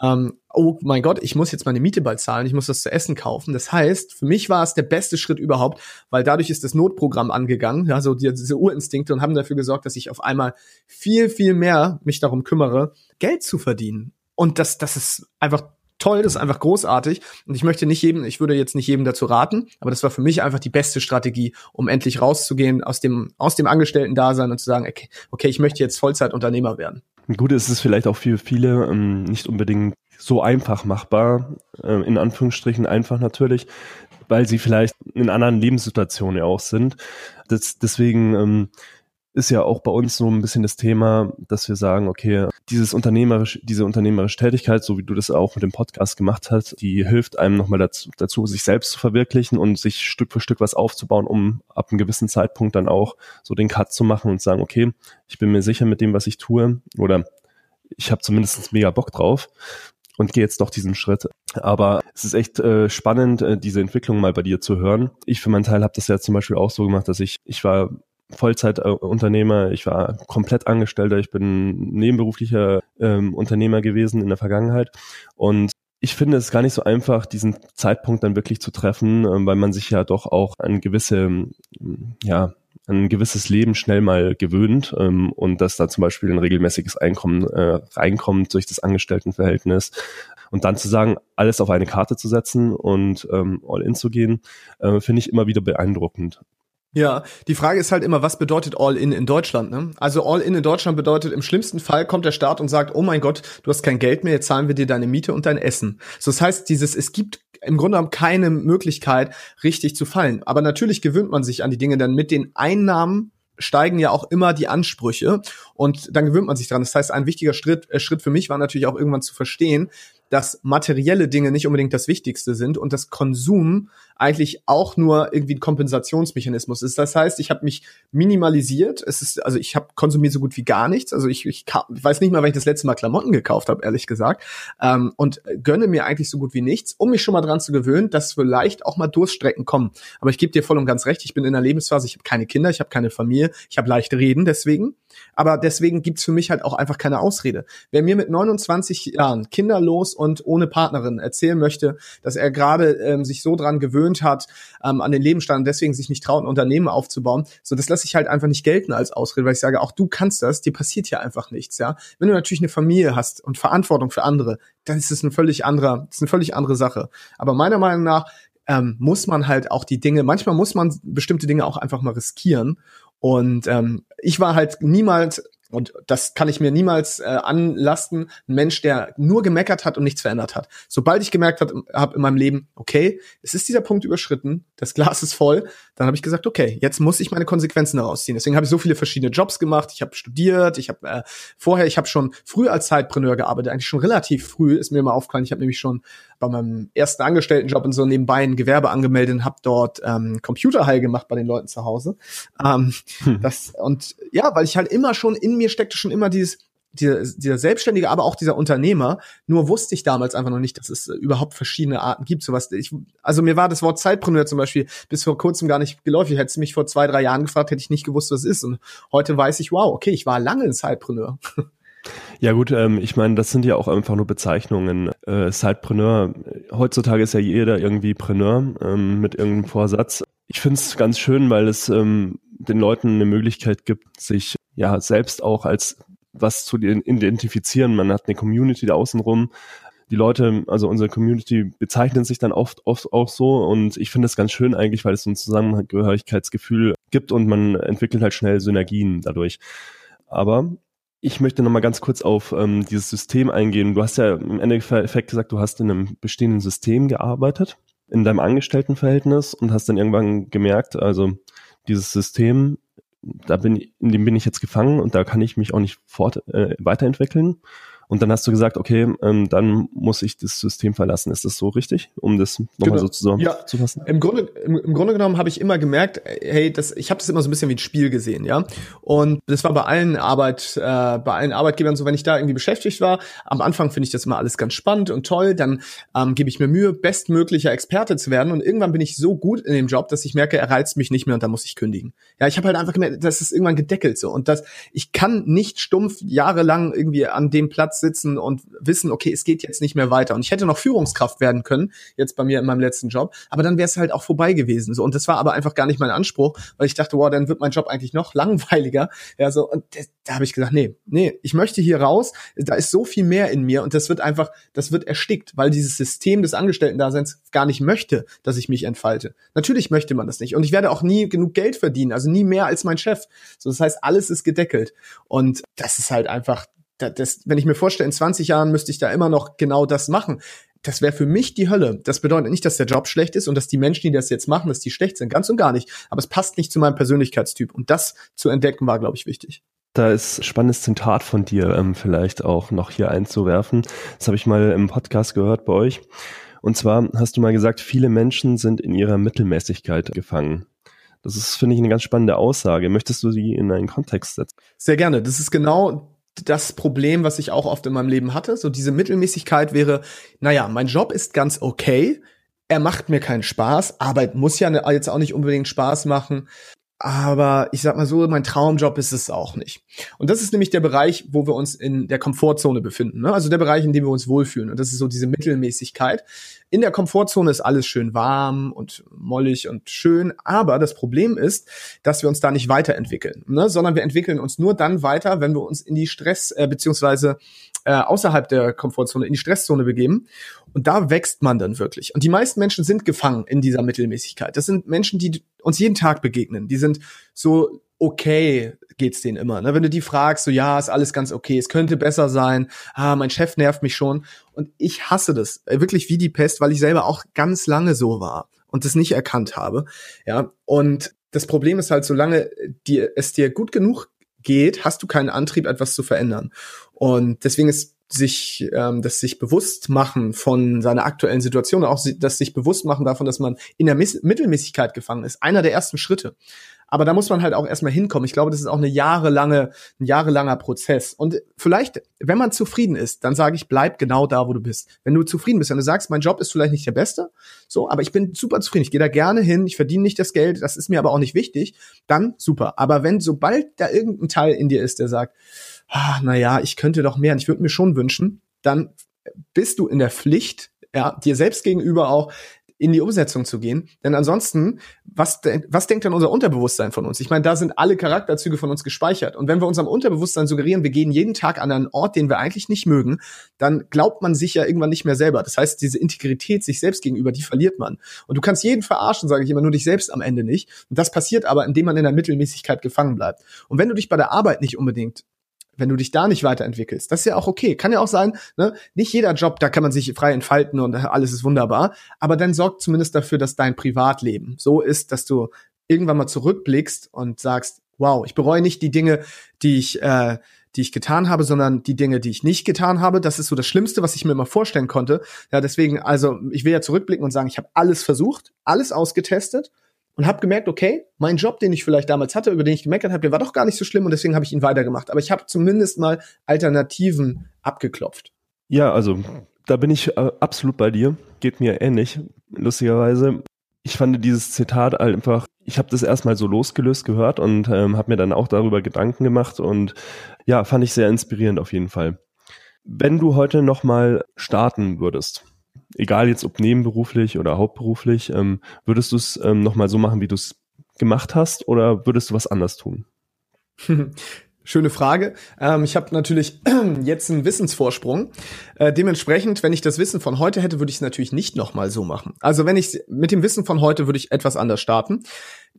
Ähm, oh mein Gott, ich muss jetzt meine Miete bald zahlen, ich muss das zu essen kaufen. Das heißt, für mich war es der beste Schritt überhaupt, weil dadurch ist das Notprogramm angegangen, ja, so die, diese Urinstinkte und haben dafür gesorgt, dass ich auf einmal viel, viel mehr mich darum kümmere, Geld zu verdienen. Und das, das ist einfach toll, das ist einfach großartig. Und ich möchte nicht jedem, ich würde jetzt nicht jedem dazu raten, aber das war für mich einfach die beste Strategie, um endlich rauszugehen aus dem, aus dem Angestellten-Dasein und zu sagen, okay, okay, ich möchte jetzt Vollzeitunternehmer werden. Gut, es ist vielleicht auch für viele ähm, nicht unbedingt so einfach machbar, äh, in Anführungsstrichen einfach natürlich, weil sie vielleicht in anderen Lebenssituationen ja auch sind. Das, deswegen ähm, ist ja auch bei uns so ein bisschen das Thema, dass wir sagen, okay, dieses unternehmerisch, diese unternehmerische Tätigkeit, so wie du das auch mit dem Podcast gemacht hast, die hilft einem nochmal dazu, dazu, sich selbst zu verwirklichen und sich Stück für Stück was aufzubauen, um ab einem gewissen Zeitpunkt dann auch so den Cut zu machen und sagen, okay, ich bin mir sicher mit dem, was ich tue, oder ich habe zumindest mega Bock drauf und gehe jetzt doch diesen Schritt. Aber es ist echt äh, spannend, äh, diese Entwicklung mal bei dir zu hören. Ich für meinen Teil habe das ja zum Beispiel auch so gemacht, dass ich, ich war Vollzeitunternehmer, ich war komplett Angestellter, ich bin nebenberuflicher ähm, Unternehmer gewesen in der Vergangenheit und ich finde es gar nicht so einfach, diesen Zeitpunkt dann wirklich zu treffen, äh, weil man sich ja doch auch an gewisse, ja, ein gewisses Leben schnell mal gewöhnt ähm, und dass da zum Beispiel ein regelmäßiges Einkommen äh, reinkommt durch das Angestelltenverhältnis. Und dann zu sagen, alles auf eine Karte zu setzen und ähm, all in zu gehen, äh, finde ich immer wieder beeindruckend. Ja, die Frage ist halt immer, was bedeutet All-In in Deutschland? Ne? Also All-In in Deutschland bedeutet, im schlimmsten Fall kommt der Staat und sagt, oh mein Gott, du hast kein Geld mehr, jetzt zahlen wir dir deine Miete und dein Essen. So, das heißt, dieses, es gibt im Grunde genommen keine Möglichkeit, richtig zu fallen. Aber natürlich gewöhnt man sich an die Dinge, denn mit den Einnahmen steigen ja auch immer die Ansprüche und dann gewöhnt man sich dran. Das heißt, ein wichtiger Schritt, äh, Schritt für mich war natürlich auch irgendwann zu verstehen, dass materielle Dinge nicht unbedingt das Wichtigste sind und das Konsum eigentlich auch nur irgendwie ein Kompensationsmechanismus ist. Das heißt, ich habe mich minimalisiert. Es ist also ich habe konsumiert so gut wie gar nichts. Also ich, ich, ich weiß nicht mal, wann ich das letzte Mal Klamotten gekauft habe, ehrlich gesagt, ähm, und gönne mir eigentlich so gut wie nichts, um mich schon mal dran zu gewöhnen, dass vielleicht auch mal Durststrecken kommen. Aber ich gebe dir voll und ganz recht. Ich bin in einer Lebensphase. Ich habe keine Kinder, ich habe keine Familie, ich habe leicht reden deswegen. Aber deswegen gibt's für mich halt auch einfach keine Ausrede. Wer mir mit 29 Jahren kinderlos und ohne Partnerin erzählen möchte, dass er gerade ähm, sich so dran gewöhnt hat ähm, an den Lebensstand und deswegen sich nicht traut, ein Unternehmen aufzubauen, so das lasse ich halt einfach nicht gelten als Ausrede, weil ich sage, auch du kannst das, dir passiert hier einfach nichts, ja. Wenn du natürlich eine Familie hast und Verantwortung für andere, dann ist es eine völlig andere, ist eine völlig andere Sache. Aber meiner Meinung nach ähm, muss man halt auch die Dinge, manchmal muss man bestimmte Dinge auch einfach mal riskieren und ähm, ich war halt niemals und das kann ich mir niemals äh, anlasten. Ein Mensch, der nur gemeckert hat und nichts verändert hat. Sobald ich gemerkt habe hab in meinem Leben, okay, es ist dieser Punkt überschritten, das Glas ist voll, dann habe ich gesagt, okay, jetzt muss ich meine Konsequenzen daraus ziehen. Deswegen habe ich so viele verschiedene Jobs gemacht. Ich habe studiert, ich habe äh, vorher, ich habe schon früh als Zeitpreneur gearbeitet, eigentlich schon relativ früh ist mir mal aufgefallen. Ich habe nämlich schon bei meinem ersten Angestelltenjob in so nebenbei ein Gewerbe angemeldet und habe dort ähm, Computerheil gemacht bei den Leuten zu Hause. Ähm, hm. das, und ja, weil ich halt immer schon in mir steckte schon immer dieses dieser, dieser Selbstständige, aber auch dieser Unternehmer. Nur wusste ich damals einfach noch nicht, dass es äh, überhaupt verschiedene Arten gibt. Sowas. Ich, also mir war das Wort Zeitpreneur zum Beispiel bis vor kurzem gar nicht geläufig. Hättest du mich vor zwei, drei Jahren gefragt, hätte ich nicht gewusst, was es ist. Und heute weiß ich, wow, okay, ich war lange ein Zeitpreneur. Ja gut, ähm, ich meine, das sind ja auch einfach nur Bezeichnungen. Äh, Sidepreneur, heutzutage ist ja jeder irgendwie Preneur ähm, mit irgendeinem Vorsatz. Ich finde es ganz schön, weil es ähm, den Leuten eine Möglichkeit gibt, sich ja selbst auch als was zu identifizieren. Man hat eine Community da außenrum. Die Leute, also unsere Community bezeichnen sich dann oft, oft auch so und ich finde das ganz schön eigentlich, weil es so ein Zusammengehörigkeitsgefühl gibt und man entwickelt halt schnell Synergien dadurch. Aber ich möchte nochmal ganz kurz auf ähm, dieses System eingehen. Du hast ja im Endeffekt gesagt, du hast in einem bestehenden System gearbeitet, in deinem Angestelltenverhältnis und hast dann irgendwann gemerkt, also dieses System, da bin, in dem bin ich jetzt gefangen und da kann ich mich auch nicht fort, äh, weiterentwickeln. Und dann hast du gesagt, okay, ähm, dann muss ich das System verlassen. Ist das so richtig, um das nochmal genau. so zusammenzufassen? Ja. Im Grunde, im, im Grunde genommen habe ich immer gemerkt, hey, das, ich habe das immer so ein bisschen wie ein Spiel gesehen, ja. Und das war bei allen Arbeit, äh, bei allen Arbeitgebern so, wenn ich da irgendwie beschäftigt war. Am Anfang finde ich das immer alles ganz spannend und toll. Dann ähm, gebe ich mir Mühe, bestmöglicher Experte zu werden. Und irgendwann bin ich so gut in dem Job, dass ich merke, er reizt mich nicht mehr und dann muss ich kündigen. Ja, ich habe halt einfach gemerkt, das ist irgendwann gedeckelt so. Und das, ich kann nicht stumpf jahrelang irgendwie an dem Platz sitzen und wissen, okay, es geht jetzt nicht mehr weiter. Und ich hätte noch Führungskraft werden können, jetzt bei mir in meinem letzten Job, aber dann wäre es halt auch vorbei gewesen. So. Und das war aber einfach gar nicht mein Anspruch, weil ich dachte, wow, dann wird mein Job eigentlich noch langweiliger. Ja, so, und das, da habe ich gesagt, nee, nee, ich möchte hier raus, da ist so viel mehr in mir und das wird einfach, das wird erstickt, weil dieses System des Angestellten-Daseins gar nicht möchte, dass ich mich entfalte. Natürlich möchte man das nicht. Und ich werde auch nie genug Geld verdienen, also nie mehr als mein Chef. So, das heißt, alles ist gedeckelt. Und das ist halt einfach, das, wenn ich mir vorstelle, in 20 Jahren müsste ich da immer noch genau das machen. Das wäre für mich die Hölle. Das bedeutet nicht, dass der Job schlecht ist und dass die Menschen, die das jetzt machen, dass die schlecht sind. Ganz und gar nicht. Aber es passt nicht zu meinem Persönlichkeitstyp. Und das zu entdecken war, glaube ich, wichtig. Da ist ein spannendes Zitat von dir ähm, vielleicht auch noch hier einzuwerfen. Das habe ich mal im Podcast gehört bei euch. Und zwar hast du mal gesagt, viele Menschen sind in ihrer Mittelmäßigkeit gefangen. Das ist, finde ich, eine ganz spannende Aussage. Möchtest du sie in einen Kontext setzen? Sehr gerne. Das ist genau das Problem, was ich auch oft in meinem Leben hatte. So diese Mittelmäßigkeit wäre, naja, mein Job ist ganz okay. Er macht mir keinen Spaß. Arbeit muss ja ne, jetzt auch nicht unbedingt Spaß machen. Aber ich sag mal so, mein Traumjob ist es auch nicht. Und das ist nämlich der Bereich, wo wir uns in der Komfortzone befinden. Ne? Also der Bereich, in dem wir uns wohlfühlen. Und das ist so diese Mittelmäßigkeit. In der Komfortzone ist alles schön warm und mollig und schön. Aber das Problem ist, dass wir uns da nicht weiterentwickeln, ne? sondern wir entwickeln uns nur dann weiter, wenn wir uns in die Stress- äh, beziehungsweise äh, außerhalb der Komfortzone in die Stresszone begeben. Und da wächst man dann wirklich. Und die meisten Menschen sind gefangen in dieser Mittelmäßigkeit. Das sind Menschen, die uns jeden Tag begegnen. Die sind so okay geht's denen immer. Ne? Wenn du die fragst, so ja, ist alles ganz okay, es könnte besser sein, ah, mein Chef nervt mich schon. Und ich hasse das äh, wirklich wie die Pest, weil ich selber auch ganz lange so war und das nicht erkannt habe. Ja, und das Problem ist halt, solange dir, es dir gut genug geht, hast du keinen Antrieb, etwas zu verändern. Und deswegen ist sich ähm, das sich bewusst machen von seiner aktuellen Situation, auch das sich bewusst machen davon, dass man in der Miss Mittelmäßigkeit gefangen ist, einer der ersten Schritte. Aber da muss man halt auch erstmal hinkommen. Ich glaube, das ist auch eine jahrelange, ein jahrelanger Prozess. Und vielleicht, wenn man zufrieden ist, dann sage ich, bleib genau da, wo du bist. Wenn du zufrieden bist, wenn du sagst, mein Job ist vielleicht nicht der beste, so, aber ich bin super zufrieden, ich gehe da gerne hin, ich verdiene nicht das Geld, das ist mir aber auch nicht wichtig, dann super. Aber wenn sobald da irgendein Teil in dir ist, der sagt, ah, na ja, ich könnte doch mehr und ich würde mir schon wünschen, dann bist du in der Pflicht, ja, dir selbst gegenüber auch in die Umsetzung zu gehen. Denn ansonsten, was, de was denkt dann unser Unterbewusstsein von uns? Ich meine, da sind alle Charakterzüge von uns gespeichert. Und wenn wir unserem Unterbewusstsein suggerieren, wir gehen jeden Tag an einen Ort, den wir eigentlich nicht mögen, dann glaubt man sich ja irgendwann nicht mehr selber. Das heißt, diese Integrität sich selbst gegenüber, die verliert man. Und du kannst jeden verarschen, sage ich immer, nur dich selbst am Ende nicht. Und das passiert aber, indem man in der Mittelmäßigkeit gefangen bleibt. Und wenn du dich bei der Arbeit nicht unbedingt wenn du dich da nicht weiterentwickelst. Das ist ja auch okay. Kann ja auch sein, ne? nicht jeder Job, da kann man sich frei entfalten und alles ist wunderbar. Aber dann sorgt zumindest dafür, dass dein Privatleben so ist, dass du irgendwann mal zurückblickst und sagst, wow, ich bereue nicht die Dinge, die ich, äh, die ich getan habe, sondern die Dinge, die ich nicht getan habe. Das ist so das Schlimmste, was ich mir immer vorstellen konnte. Ja, deswegen, also ich will ja zurückblicken und sagen, ich habe alles versucht, alles ausgetestet und habe gemerkt, okay, mein Job, den ich vielleicht damals hatte, über den ich gemeckert habe, der war doch gar nicht so schlimm und deswegen habe ich ihn weitergemacht. Aber ich habe zumindest mal Alternativen abgeklopft. Ja, also da bin ich äh, absolut bei dir. Geht mir ähnlich, lustigerweise. Ich fand dieses Zitat einfach, ich habe das erstmal so losgelöst gehört und ähm, habe mir dann auch darüber Gedanken gemacht und ja, fand ich sehr inspirierend auf jeden Fall. Wenn du heute nochmal starten würdest, egal jetzt ob nebenberuflich oder hauptberuflich, ähm, würdest du es ähm, nochmal so machen, wie du es gemacht hast, oder würdest du was anders tun? Schöne Frage. Ähm, ich habe natürlich jetzt einen Wissensvorsprung. Äh, dementsprechend, wenn ich das Wissen von heute hätte, würde ich es natürlich nicht nochmal so machen. Also wenn ich mit dem Wissen von heute würde ich etwas anders starten.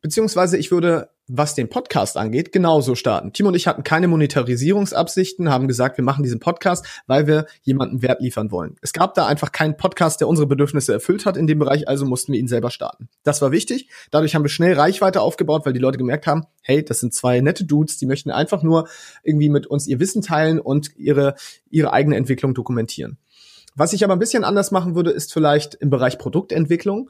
Beziehungsweise ich würde, was den Podcast angeht, genauso starten. Timo und ich hatten keine Monetarisierungsabsichten, haben gesagt, wir machen diesen Podcast, weil wir jemanden Wert liefern wollen. Es gab da einfach keinen Podcast, der unsere Bedürfnisse erfüllt hat in dem Bereich, also mussten wir ihn selber starten. Das war wichtig. Dadurch haben wir schnell Reichweite aufgebaut, weil die Leute gemerkt haben, hey, das sind zwei nette Dudes, die möchten einfach nur irgendwie mit uns ihr Wissen teilen und ihre, ihre eigene Entwicklung dokumentieren. Was ich aber ein bisschen anders machen würde, ist vielleicht im Bereich Produktentwicklung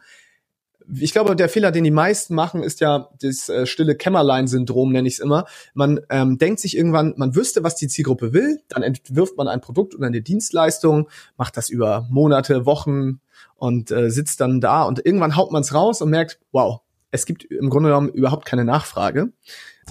ich glaube, der Fehler, den die meisten machen, ist ja das äh, stille Kämmerlein-Syndrom, nenne ich es immer. Man ähm, denkt sich irgendwann, man wüsste, was die Zielgruppe will, dann entwirft man ein Produkt oder eine Dienstleistung, macht das über Monate, Wochen und äh, sitzt dann da und irgendwann haut man es raus und merkt, wow, es gibt im Grunde genommen überhaupt keine Nachfrage.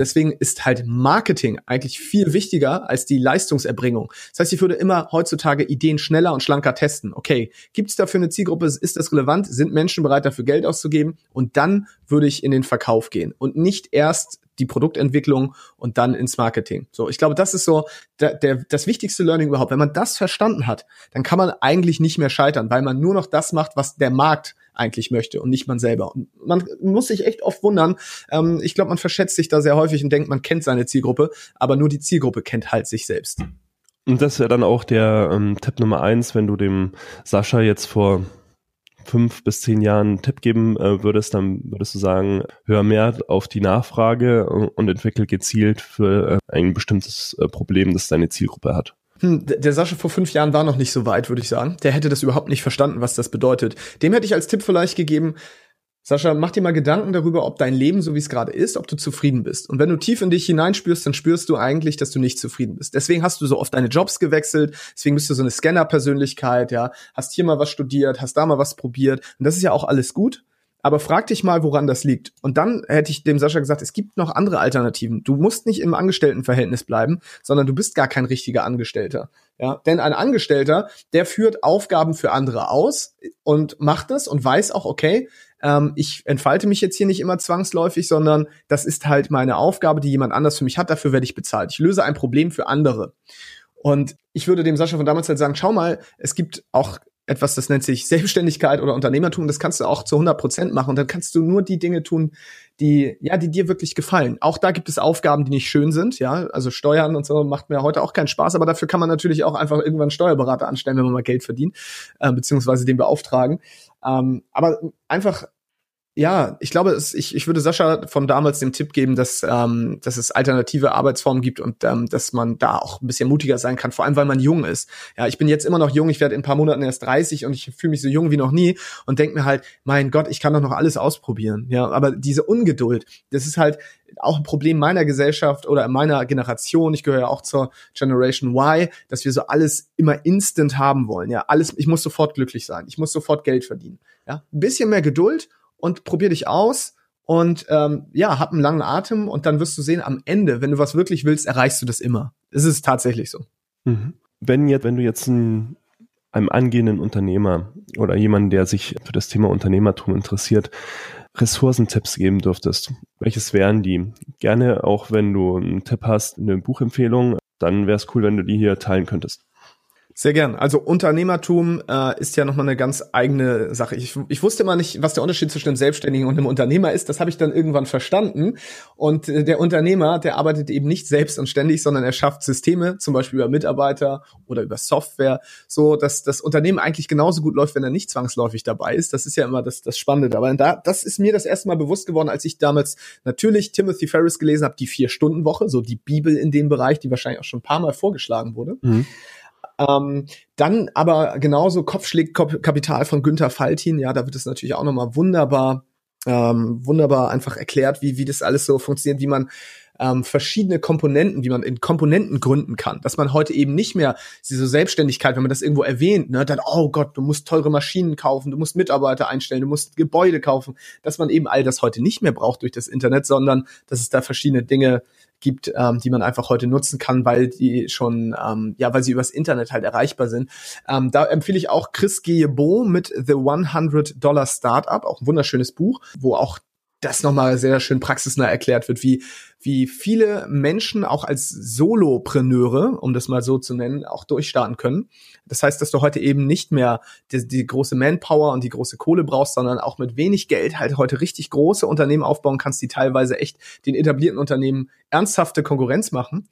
Deswegen ist halt Marketing eigentlich viel wichtiger als die Leistungserbringung. Das heißt, ich würde immer heutzutage Ideen schneller und schlanker testen. Okay, gibt es dafür eine Zielgruppe? Ist das relevant? Sind Menschen bereit, dafür Geld auszugeben? Und dann würde ich in den Verkauf gehen und nicht erst die Produktentwicklung und dann ins Marketing. So, ich glaube, das ist so der, der, das wichtigste Learning überhaupt. Wenn man das verstanden hat, dann kann man eigentlich nicht mehr scheitern, weil man nur noch das macht, was der Markt eigentlich möchte und nicht man selber. Und man muss sich echt oft wundern. Ähm, ich glaube, man verschätzt sich da sehr häufig und denkt, man kennt seine Zielgruppe, aber nur die Zielgruppe kennt halt sich selbst. Und das wäre dann auch der ähm, Tipp Nummer eins, wenn du dem Sascha jetzt vor fünf bis zehn Jahren einen Tipp geben äh, würdest, dann würdest du sagen, hör mehr auf die Nachfrage und entwickel gezielt für äh, ein bestimmtes äh, Problem, das deine Zielgruppe hat. Hm, der Sascha vor fünf Jahren war noch nicht so weit, würde ich sagen. Der hätte das überhaupt nicht verstanden, was das bedeutet. Dem hätte ich als Tipp vielleicht gegeben, Sascha, mach dir mal Gedanken darüber, ob dein Leben, so wie es gerade ist, ob du zufrieden bist. Und wenn du tief in dich hineinspürst, dann spürst du eigentlich, dass du nicht zufrieden bist. Deswegen hast du so oft deine Jobs gewechselt, deswegen bist du so eine Scanner-Persönlichkeit, ja, hast hier mal was studiert, hast da mal was probiert. Und das ist ja auch alles gut. Aber frag dich mal, woran das liegt. Und dann hätte ich dem Sascha gesagt, es gibt noch andere Alternativen. Du musst nicht im Angestelltenverhältnis bleiben, sondern du bist gar kein richtiger Angestellter. Ja, denn ein Angestellter, der führt Aufgaben für andere aus und macht es und weiß auch, okay, ähm, ich entfalte mich jetzt hier nicht immer zwangsläufig, sondern das ist halt meine Aufgabe, die jemand anders für mich hat, dafür werde ich bezahlt. Ich löse ein Problem für andere. Und ich würde dem Sascha von damals halt sagen, schau mal, es gibt auch etwas, das nennt sich Selbstständigkeit oder Unternehmertum, das kannst du auch zu 100 Prozent machen und dann kannst du nur die Dinge tun, die, ja, die dir wirklich gefallen. Auch da gibt es Aufgaben, die nicht schön sind, ja, also Steuern und so macht mir heute auch keinen Spaß, aber dafür kann man natürlich auch einfach irgendwann einen Steuerberater anstellen, wenn man mal Geld verdient, äh, beziehungsweise den beauftragen. Ähm, aber einfach ja, ich glaube, es, ich, ich würde Sascha von damals den Tipp geben, dass, ähm, dass es alternative Arbeitsformen gibt und ähm, dass man da auch ein bisschen mutiger sein kann, vor allem weil man jung ist. Ja, ich bin jetzt immer noch jung, ich werde in ein paar Monaten erst 30 und ich fühle mich so jung wie noch nie und denke mir halt, mein Gott, ich kann doch noch alles ausprobieren. Ja, aber diese Ungeduld, das ist halt auch ein Problem meiner Gesellschaft oder meiner Generation. Ich gehöre ja auch zur Generation Y, dass wir so alles immer instant haben wollen. Ja, alles, ich muss sofort glücklich sein. Ich muss sofort Geld verdienen. Ja, ein bisschen mehr Geduld und probier dich aus und ähm, ja, hab einen langen Atem und dann wirst du sehen, am Ende, wenn du was wirklich willst, erreichst du das immer. Es ist tatsächlich so. Mhm. Wenn jetzt, wenn du jetzt ein, einem angehenden Unternehmer oder jemanden, der sich für das Thema Unternehmertum interessiert, Ressourcentipps geben dürftest, welches wären die? Gerne auch, wenn du einen Tipp hast, eine Buchempfehlung, dann wäre es cool, wenn du die hier teilen könntest. Sehr gern. Also Unternehmertum äh, ist ja nochmal eine ganz eigene Sache. Ich, ich wusste immer nicht, was der Unterschied zwischen einem Selbstständigen und einem Unternehmer ist. Das habe ich dann irgendwann verstanden. Und äh, der Unternehmer, der arbeitet eben nicht selbst und ständig, sondern er schafft Systeme, zum Beispiel über Mitarbeiter oder über Software, so dass das Unternehmen eigentlich genauso gut läuft, wenn er nicht zwangsläufig dabei ist. Das ist ja immer das, das Spannende dabei. Und da, das ist mir das erste Mal bewusst geworden, als ich damals natürlich Timothy Ferris gelesen habe, die Vier-Stunden-Woche, so die Bibel in dem Bereich, die wahrscheinlich auch schon ein paar Mal vorgeschlagen wurde. Mhm. Ähm, dann aber genauso Kopfschlägkapital von Günther Faltin, ja, da wird es natürlich auch nochmal wunderbar, ähm, wunderbar einfach erklärt, wie, wie das alles so funktioniert, wie man ähm, verschiedene Komponenten, wie man in Komponenten gründen kann. Dass man heute eben nicht mehr diese Selbstständigkeit, wenn man das irgendwo erwähnt, ne, dann, oh Gott, du musst teure Maschinen kaufen, du musst Mitarbeiter einstellen, du musst Gebäude kaufen, dass man eben all das heute nicht mehr braucht durch das Internet, sondern dass es da verschiedene Dinge gibt, ähm, die man einfach heute nutzen kann, weil die schon, ähm, ja, weil sie übers Internet halt erreichbar sind. Ähm, da empfehle ich auch Chris Guillebeau mit The 100 Dollar Startup, auch ein wunderschönes Buch, wo auch das nochmal sehr schön praxisnah erklärt wird, wie, wie viele Menschen auch als Solopreneure, um das mal so zu nennen, auch durchstarten können. Das heißt, dass du heute eben nicht mehr die, die große Manpower und die große Kohle brauchst, sondern auch mit wenig Geld halt heute richtig große Unternehmen aufbauen kannst, die teilweise echt den etablierten Unternehmen ernsthafte Konkurrenz machen.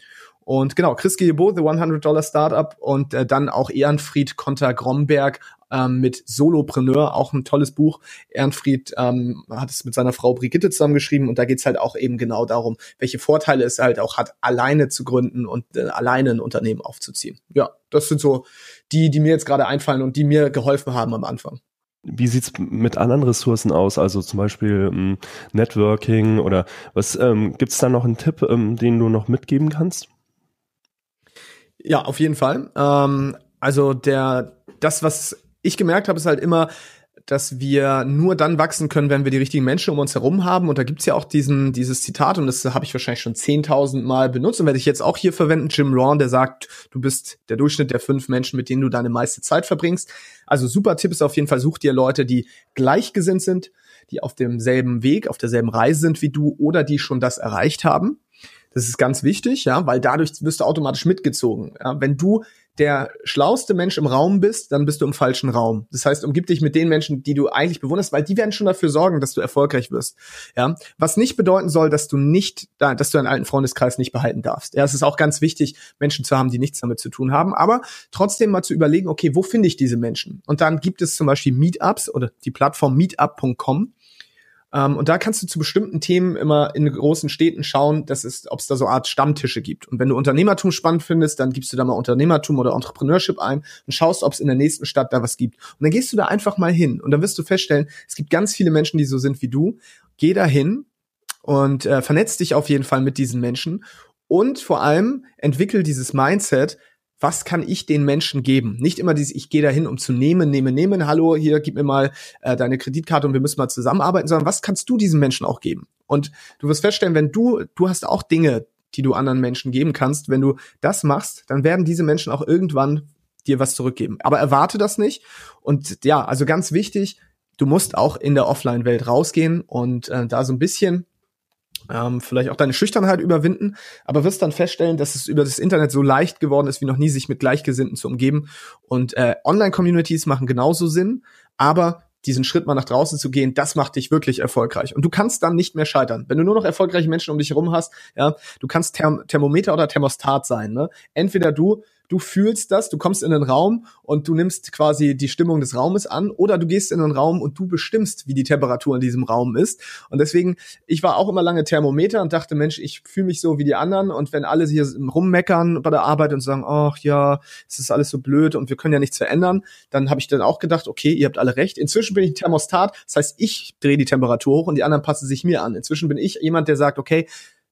Und genau, Chris Guillebeau, The 100 Dollar Startup und äh, dann auch Ehrenfried Konter-Gromberg ähm, mit Solopreneur, auch ein tolles Buch. Ehrenfried ähm, hat es mit seiner Frau Brigitte zusammengeschrieben und da geht's halt auch eben genau darum, welche Vorteile es halt auch hat, alleine zu gründen und äh, alleine ein Unternehmen aufzuziehen. Ja, das sind so die, die mir jetzt gerade einfallen und die mir geholfen haben am Anfang. Wie sieht's mit anderen Ressourcen aus? Also zum Beispiel ähm, Networking oder was ähm, gibt's da noch einen Tipp, ähm, den du noch mitgeben kannst? Ja, auf jeden Fall. Ähm, also der, das, was ich gemerkt habe, ist halt immer, dass wir nur dann wachsen können, wenn wir die richtigen Menschen um uns herum haben. Und da gibt's ja auch diesen, dieses Zitat, und das habe ich wahrscheinlich schon 10.000 Mal benutzt und werde ich jetzt auch hier verwenden. Jim Rohn, der sagt, du bist der Durchschnitt der fünf Menschen, mit denen du deine meiste Zeit verbringst. Also super Tipp ist auf jeden Fall, such dir Leute, die gleichgesinnt sind, die auf demselben Weg, auf derselben Reise sind wie du oder die schon das erreicht haben. Das ist ganz wichtig, ja, weil dadurch wirst du automatisch mitgezogen. Ja. Wenn du der schlauste Mensch im Raum bist, dann bist du im falschen Raum. Das heißt, umgib dich mit den Menschen, die du eigentlich bewunderst, weil die werden schon dafür sorgen, dass du erfolgreich wirst. Ja, was nicht bedeuten soll, dass du nicht, dass du einen alten Freundeskreis nicht behalten darfst. Ja, es ist auch ganz wichtig, Menschen zu haben, die nichts damit zu tun haben, aber trotzdem mal zu überlegen, okay, wo finde ich diese Menschen? Und dann gibt es zum Beispiel Meetups oder die Plattform meetup.com. Ähm, und da kannst du zu bestimmten Themen immer in großen Städten schauen, dass es, ob es da so eine Art Stammtische gibt. Und wenn du Unternehmertum spannend findest, dann gibst du da mal Unternehmertum oder Entrepreneurship ein und schaust, ob es in der nächsten Stadt da was gibt. Und dann gehst du da einfach mal hin und dann wirst du feststellen, es gibt ganz viele Menschen, die so sind wie du. Geh da hin und äh, vernetz dich auf jeden Fall mit diesen Menschen und vor allem entwickel dieses Mindset, was kann ich den Menschen geben? Nicht immer dieses, ich gehe dahin, um zu nehmen, nehmen, nehmen, hallo, hier, gib mir mal äh, deine Kreditkarte und wir müssen mal zusammenarbeiten, sondern was kannst du diesen Menschen auch geben? Und du wirst feststellen, wenn du, du hast auch Dinge, die du anderen Menschen geben kannst, wenn du das machst, dann werden diese Menschen auch irgendwann dir was zurückgeben. Aber erwarte das nicht. Und ja, also ganz wichtig, du musst auch in der Offline-Welt rausgehen und äh, da so ein bisschen ähm, vielleicht auch deine Schüchternheit überwinden, aber wirst dann feststellen, dass es über das Internet so leicht geworden ist wie noch nie, sich mit Gleichgesinnten zu umgeben. Und äh, Online-Communities machen genauso Sinn, aber diesen Schritt mal nach draußen zu gehen, das macht dich wirklich erfolgreich. Und du kannst dann nicht mehr scheitern. Wenn du nur noch erfolgreiche Menschen um dich herum hast, ja, du kannst Therm Thermometer oder Thermostat sein. Ne? Entweder du du fühlst das, du kommst in den Raum und du nimmst quasi die Stimmung des Raumes an oder du gehst in den Raum und du bestimmst, wie die Temperatur in diesem Raum ist. Und deswegen, ich war auch immer lange Thermometer und dachte, Mensch, ich fühle mich so wie die anderen und wenn alle hier rummeckern bei der Arbeit und sagen, ach ja, es ist alles so blöd und wir können ja nichts verändern, dann habe ich dann auch gedacht, okay, ihr habt alle recht. Inzwischen bin ich Thermostat, das heißt, ich drehe die Temperatur hoch und die anderen passen sich mir an. Inzwischen bin ich jemand, der sagt, okay,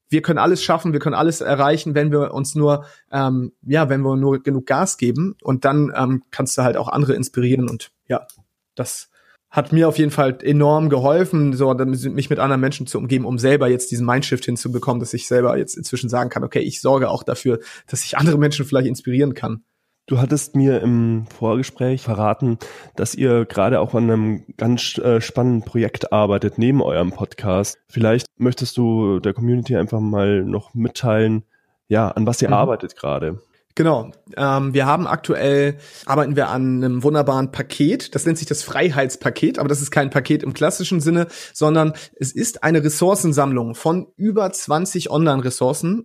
wir können alles schaffen, wir können alles erreichen, wenn wir uns nur, ähm, ja, wenn wir nur genug Gas geben und dann ähm, kannst du halt auch andere inspirieren und ja, das hat mir auf jeden Fall enorm geholfen, so mich mit anderen Menschen zu umgeben, um selber jetzt diesen Mindshift hinzubekommen, dass ich selber jetzt inzwischen sagen kann, okay, ich sorge auch dafür, dass ich andere Menschen vielleicht inspirieren kann. Du hattest mir im Vorgespräch verraten, dass ihr gerade auch an einem ganz äh, spannenden Projekt arbeitet neben eurem Podcast. Vielleicht möchtest du der Community einfach mal noch mitteilen, ja, an was ihr mhm. arbeitet gerade. Genau. Ähm, wir haben aktuell, arbeiten wir an einem wunderbaren Paket. Das nennt sich das Freiheitspaket, aber das ist kein Paket im klassischen Sinne, sondern es ist eine Ressourcensammlung von über 20 Online-Ressourcen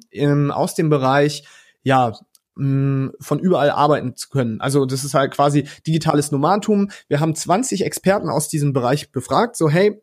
aus dem Bereich ja, von überall arbeiten zu können. Also das ist halt quasi digitales Nomadentum. Wir haben 20 Experten aus diesem Bereich befragt, so hey,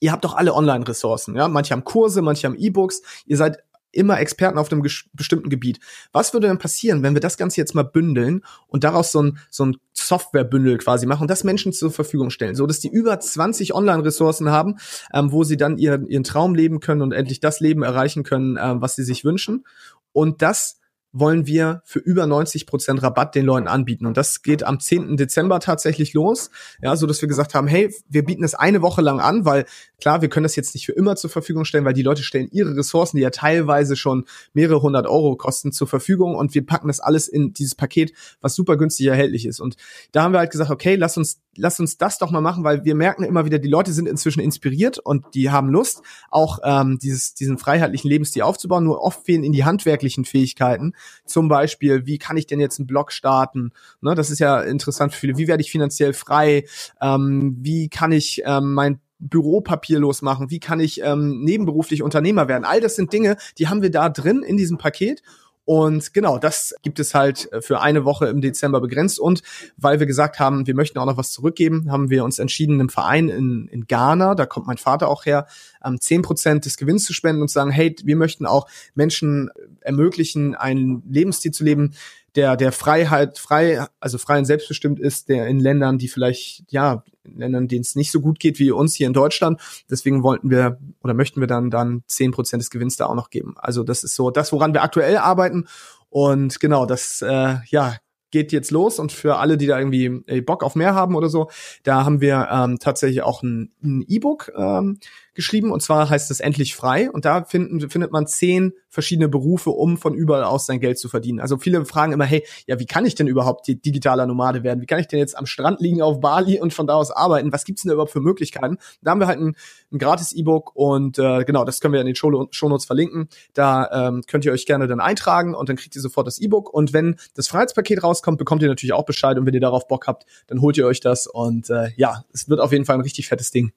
ihr habt doch alle Online-Ressourcen, ja, manche haben Kurse, manche haben E-Books, ihr seid immer Experten auf einem bestimmten Gebiet. Was würde denn passieren, wenn wir das Ganze jetzt mal bündeln und daraus so ein, so ein Softwarebündel quasi machen und das Menschen zur Verfügung stellen, so dass die über 20 Online-Ressourcen haben, ähm, wo sie dann ihren, ihren Traum leben können und endlich das Leben erreichen können, ähm, was sie sich wünschen. Und das wollen wir für über 90 Prozent Rabatt den Leuten anbieten. Und das geht am 10. Dezember tatsächlich los. Ja, so dass wir gesagt haben, hey, wir bieten es eine Woche lang an, weil klar, wir können das jetzt nicht für immer zur Verfügung stellen, weil die Leute stellen ihre Ressourcen, die ja teilweise schon mehrere hundert Euro kosten, zur Verfügung und wir packen das alles in dieses Paket, was super günstig erhältlich ist. Und da haben wir halt gesagt, okay, lass uns, lass uns das doch mal machen, weil wir merken immer wieder, die Leute sind inzwischen inspiriert und die haben Lust, auch ähm, dieses, diesen freiheitlichen Lebensstil aufzubauen. Nur oft fehlen ihnen die handwerklichen Fähigkeiten. Zum Beispiel, wie kann ich denn jetzt einen Blog starten? Ne, das ist ja interessant für viele. Wie werde ich finanziell frei? Ähm, wie kann ich ähm, mein Büropapier losmachen? Wie kann ich ähm, nebenberuflich Unternehmer werden? All das sind Dinge, die haben wir da drin in diesem Paket und genau, das gibt es halt äh, für eine Woche im Dezember begrenzt. Und weil wir gesagt haben, wir möchten auch noch was zurückgeben, haben wir uns entschieden, einem Verein in, in Ghana, da kommt mein Vater auch her, ähm, Prozent des Gewinns zu spenden und zu sagen, hey, wir möchten auch Menschen ermöglichen, einen Lebensstil zu leben, der der Freiheit frei also frei und selbstbestimmt ist, der in Ländern, die vielleicht ja Ländern, denen es nicht so gut geht wie uns hier in Deutschland. Deswegen wollten wir oder möchten wir dann dann zehn Prozent des Gewinns da auch noch geben. Also das ist so das, woran wir aktuell arbeiten. Und genau, das äh, ja geht jetzt los und für alle, die da irgendwie Bock auf mehr haben oder so, da haben wir ähm, tatsächlich auch ein E-Book ähm, geschrieben und zwar heißt es endlich frei und da finden, findet man zehn verschiedene Berufe, um von überall aus sein Geld zu verdienen. Also viele fragen immer, hey, ja, wie kann ich denn überhaupt digitaler Nomade werden? Wie kann ich denn jetzt am Strand liegen auf Bali und von da aus arbeiten? Was gibt's denn da überhaupt für Möglichkeiten? Da haben wir halt ein, ein gratis E-Book und äh, genau, das können wir in den Show Shownotes verlinken. Da ähm, könnt ihr euch gerne dann eintragen und dann kriegt ihr sofort das E-Book und wenn das Freiheitspaket rauskommt, bekommt ihr natürlich auch Bescheid und wenn ihr darauf Bock habt, dann holt ihr euch das und äh, ja, es wird auf jeden Fall ein richtig fettes Ding.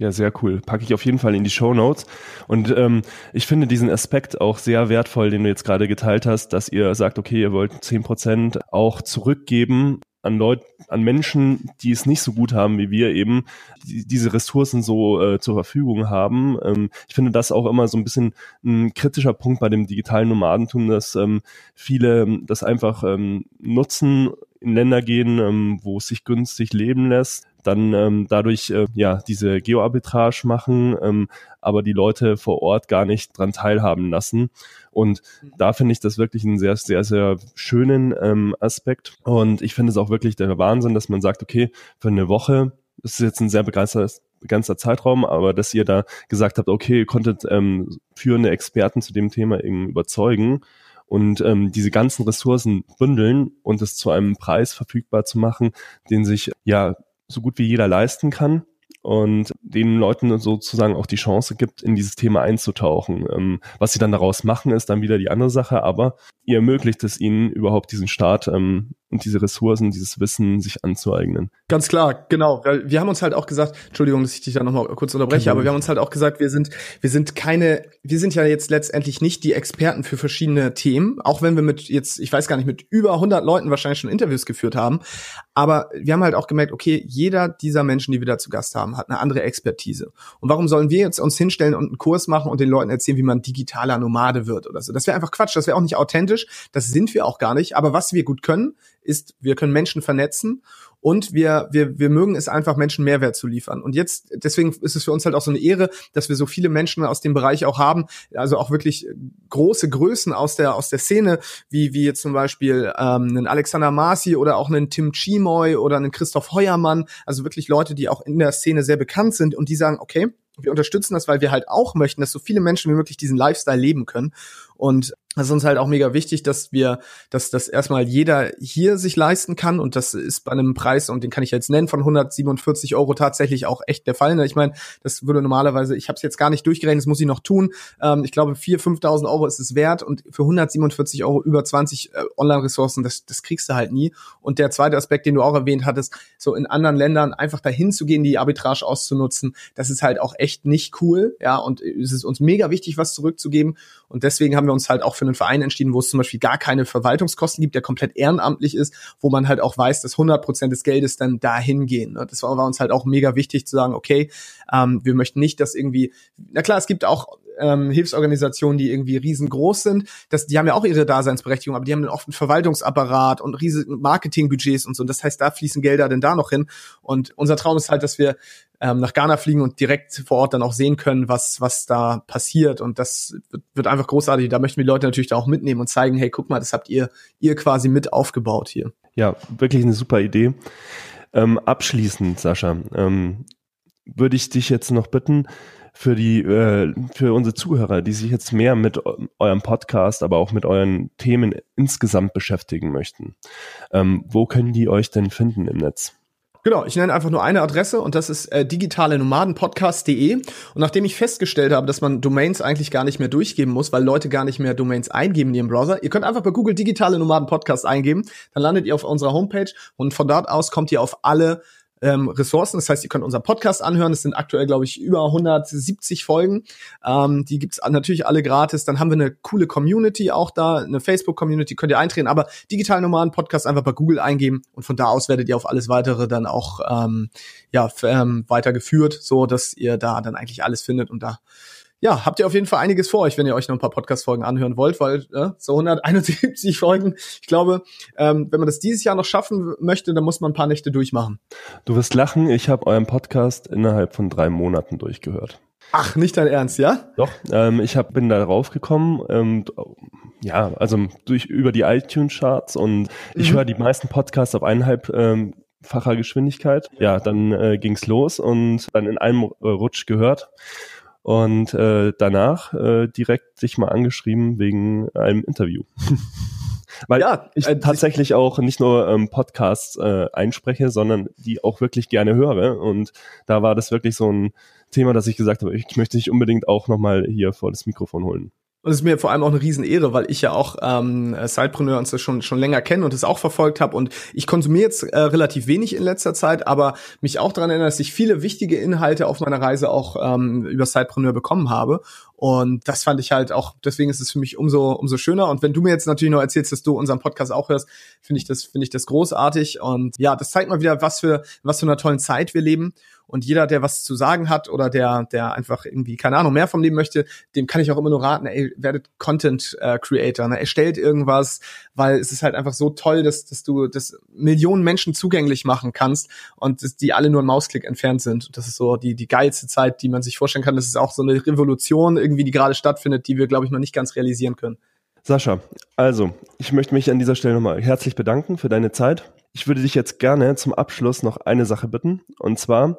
Ja, sehr cool. Packe ich auf jeden Fall in die Show Notes. Und ähm, ich finde diesen Aspekt auch sehr wertvoll, den du jetzt gerade geteilt hast, dass ihr sagt, okay, ihr wollt zehn Prozent auch zurückgeben an Leute, an Menschen, die es nicht so gut haben wie wir eben, die diese Ressourcen so äh, zur Verfügung haben. Ähm, ich finde das auch immer so ein bisschen ein kritischer Punkt bei dem digitalen Nomadentum, dass ähm, viele das einfach ähm, nutzen, in Länder gehen, ähm, wo es sich günstig leben lässt, dann ähm, dadurch äh, ja diese Geoarbitrage machen, ähm, aber die Leute vor Ort gar nicht dran teilhaben lassen. Und da finde ich das wirklich einen sehr, sehr, sehr schönen ähm, Aspekt. Und ich finde es auch wirklich der Wahnsinn, dass man sagt, okay, für eine Woche, das ist jetzt ein sehr begrenzter, begrenzter Zeitraum, aber dass ihr da gesagt habt, okay, ihr konntet ähm, führende Experten zu dem Thema eben überzeugen und ähm, diese ganzen Ressourcen bündeln und es zu einem Preis verfügbar zu machen, den sich ja so gut wie jeder leisten kann und den Leuten sozusagen auch die Chance gibt, in dieses Thema einzutauchen. Ähm, was sie dann daraus machen, ist dann wieder die andere Sache, aber ihr ermöglicht es ihnen überhaupt diesen Start ähm, und diese Ressourcen, dieses Wissen sich anzueignen. Ganz klar, genau. Wir haben uns halt auch gesagt, Entschuldigung, dass ich dich da nochmal kurz unterbreche, genau. aber wir haben uns halt auch gesagt, wir sind, wir sind keine, wir sind ja jetzt letztendlich nicht die Experten für verschiedene Themen, auch wenn wir mit jetzt, ich weiß gar nicht, mit über 100 Leuten wahrscheinlich schon Interviews geführt haben. Aber wir haben halt auch gemerkt, okay, jeder dieser Menschen, die wir da zu Gast haben, hat eine andere Expertise. Und warum sollen wir jetzt uns hinstellen und einen Kurs machen und den Leuten erzählen, wie man digitaler Nomade wird oder so? Das wäre einfach Quatsch, das wäre auch nicht authentisch, das sind wir auch gar nicht. Aber was wir gut können, ist, wir können Menschen vernetzen und wir, wir, wir mögen es einfach, Menschen Mehrwert zu liefern. Und jetzt, deswegen ist es für uns halt auch so eine Ehre, dass wir so viele Menschen aus dem Bereich auch haben, also auch wirklich große Größen aus der, aus der Szene, wie, wie jetzt zum Beispiel ähm, einen Alexander Marci oder auch einen Tim Chimoy oder einen Christoph Heuermann, also wirklich Leute, die auch in der Szene sehr bekannt sind und die sagen, okay, wir unterstützen das, weil wir halt auch möchten, dass so viele Menschen wie möglich diesen Lifestyle leben können. Und das ist uns halt auch mega wichtig, dass wir, dass das erstmal jeder hier sich leisten kann und das ist bei einem Preis und den kann ich jetzt nennen von 147 Euro tatsächlich auch echt der Fall. Ne? Ich meine, das würde normalerweise, ich habe es jetzt gar nicht durchgerechnet, das muss ich noch tun. Ähm, ich glaube 4.000, 5.000 Euro ist es wert und für 147 Euro über 20 äh, Online-Ressourcen, das, das kriegst du halt nie. Und der zweite Aspekt, den du auch erwähnt hattest, so in anderen Ländern einfach dahin zu gehen, die Arbitrage auszunutzen, das ist halt auch echt nicht cool. Ja, und es ist uns mega wichtig, was zurückzugeben. Und deswegen haben wir uns halt auch für einen Verein entschieden, wo es zum Beispiel gar keine Verwaltungskosten gibt, der komplett ehrenamtlich ist, wo man halt auch weiß, dass 100 Prozent des Geldes dann dahin gehen. Ne? Das war, war, uns halt auch mega wichtig zu sagen, okay, ähm, wir möchten nicht, dass irgendwie, na klar, es gibt auch ähm, Hilfsorganisationen, die irgendwie riesengroß sind, das, die haben ja auch ihre Daseinsberechtigung, aber die haben dann oft einen Verwaltungsapparat und riesige Marketingbudgets und so. Und das heißt, da fließen Gelder denn da noch hin. Und unser Traum ist halt, dass wir ähm, nach Ghana fliegen und direkt vor Ort dann auch sehen können, was, was da passiert. Und das wird, wird einfach großartig. Da möchten wir die Leute natürlich da auch mitnehmen und zeigen, hey, guck mal, das habt ihr, ihr quasi mit aufgebaut hier. Ja, wirklich eine super Idee. Ähm, abschließend, Sascha, ähm, würde ich dich jetzt noch bitten, für die, äh, für unsere Zuhörer, die sich jetzt mehr mit eurem Podcast, aber auch mit euren Themen insgesamt beschäftigen möchten. Ähm, wo können die euch denn finden im Netz? Genau, ich nenne einfach nur eine Adresse und das ist äh, digitale Nomadenpodcast.de. Und nachdem ich festgestellt habe, dass man Domains eigentlich gar nicht mehr durchgeben muss, weil Leute gar nicht mehr Domains eingeben in ihrem Browser, ihr könnt einfach bei Google digitale Nomaden Podcast eingeben, dann landet ihr auf unserer Homepage und von dort aus kommt ihr auf alle ähm, Ressourcen. Das heißt, ihr könnt unseren Podcast anhören. Es sind aktuell, glaube ich, über 170 Folgen. Ähm, die gibt's natürlich alle gratis. Dann haben wir eine coole Community auch da, eine Facebook-Community, könnt ihr eintreten. Aber digital normalen Podcast einfach bei Google eingeben und von da aus werdet ihr auf alles weitere dann auch ähm, ja, ähm, weitergeführt, so dass ihr da dann eigentlich alles findet und da ja, habt ihr auf jeden Fall einiges vor euch, wenn ihr euch noch ein paar Podcast-Folgen anhören wollt, weil äh, so 171 Folgen, ich glaube, ähm, wenn man das dieses Jahr noch schaffen möchte, dann muss man ein paar Nächte durchmachen. Du wirst lachen, ich habe euren Podcast innerhalb von drei Monaten durchgehört. Ach, nicht dein Ernst, ja? Doch, ähm, ich hab, bin da raufgekommen, ähm, ja, also durch über die iTunes-Charts und mhm. ich höre die meisten Podcasts auf eineinhalb ähm, facher Geschwindigkeit. Ja, dann äh, ging's los und dann in einem Rutsch gehört und äh, danach äh, direkt sich mal angeschrieben wegen einem Interview. Weil ja, ich äh, tatsächlich auch nicht nur ähm, Podcasts äh, einspreche, sondern die auch wirklich gerne höre. Und da war das wirklich so ein Thema, dass ich gesagt habe, ich möchte dich unbedingt auch nochmal hier vor das Mikrofon holen. Und es ist mir vor allem auch eine Riesenehre, weil ich ja auch ähm, Sidepreneur uns schon schon länger kenne und es auch verfolgt habe. Und ich konsumiere jetzt äh, relativ wenig in letzter Zeit, aber mich auch daran erinnert, dass ich viele wichtige Inhalte auf meiner Reise auch ähm, über Sidepreneur bekommen habe. Und das fand ich halt auch, deswegen ist es für mich umso, umso schöner. Und wenn du mir jetzt natürlich noch erzählst, dass du unseren Podcast auch hörst, finde ich das, finde ich das großartig. Und ja, das zeigt mal wieder, was für, was für einer tollen Zeit wir leben. Und jeder, der was zu sagen hat oder der, der einfach irgendwie, keine Ahnung, mehr vom Leben möchte, dem kann ich auch immer nur raten, ey, werdet Content äh, Creator, ne? erstellt irgendwas, weil es ist halt einfach so toll, dass, dass du das Millionen Menschen zugänglich machen kannst und dass die alle nur einen Mausklick entfernt sind. Und das ist so die, die geilste Zeit, die man sich vorstellen kann. Das ist auch so eine Revolution irgendwie, die gerade stattfindet, die wir, glaube ich, noch nicht ganz realisieren können. Sascha, also, ich möchte mich an dieser Stelle nochmal herzlich bedanken für deine Zeit. Ich würde dich jetzt gerne zum Abschluss noch eine Sache bitten. Und zwar,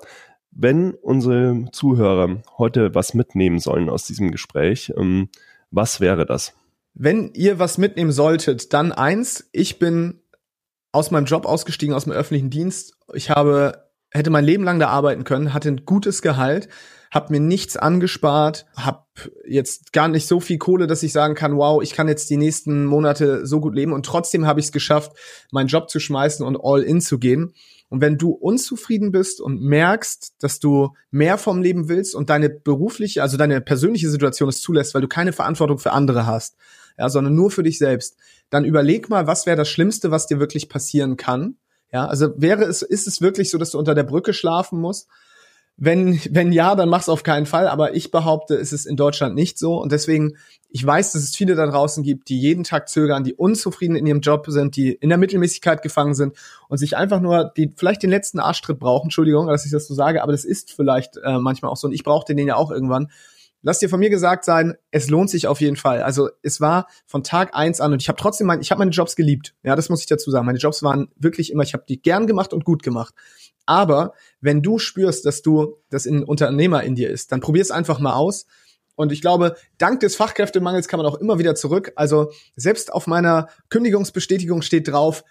wenn unsere Zuhörer heute was mitnehmen sollen aus diesem Gespräch, ähm, was wäre das? Wenn ihr was mitnehmen solltet, dann eins, ich bin aus meinem Job ausgestiegen, aus dem öffentlichen Dienst. Ich habe, hätte mein Leben lang da arbeiten können, hatte ein gutes Gehalt, habe mir nichts angespart, habe jetzt gar nicht so viel Kohle, dass ich sagen kann, wow, ich kann jetzt die nächsten Monate so gut leben und trotzdem habe ich es geschafft, meinen Job zu schmeißen und all in zu gehen. Und wenn du unzufrieden bist und merkst, dass du mehr vom Leben willst und deine berufliche, also deine persönliche Situation es zulässt, weil du keine Verantwortung für andere hast, ja, sondern nur für dich selbst, dann überleg mal, was wäre das Schlimmste, was dir wirklich passieren kann. Ja, also wäre es, ist es wirklich so, dass du unter der Brücke schlafen musst? Wenn, wenn ja, dann mach's auf keinen Fall. Aber ich behaupte, es ist in Deutschland nicht so. Und deswegen, ich weiß, dass es viele da draußen gibt, die jeden Tag zögern, die unzufrieden in ihrem Job sind, die in der Mittelmäßigkeit gefangen sind und sich einfach nur, die vielleicht den letzten Arschtritt brauchen. Entschuldigung, dass ich das so sage, aber das ist vielleicht äh, manchmal auch so. Und ich brauchte den ja auch irgendwann. Lass dir von mir gesagt sein, es lohnt sich auf jeden Fall. Also es war von Tag eins an und ich habe trotzdem mein, ich habe meine Jobs geliebt. Ja, das muss ich dazu sagen. Meine Jobs waren wirklich immer, ich habe die gern gemacht und gut gemacht. Aber wenn du spürst, dass du das ein Unternehmer in dir ist, dann probier es einfach mal aus. Und ich glaube, dank des Fachkräftemangels kann man auch immer wieder zurück. Also selbst auf meiner Kündigungsbestätigung steht drauf,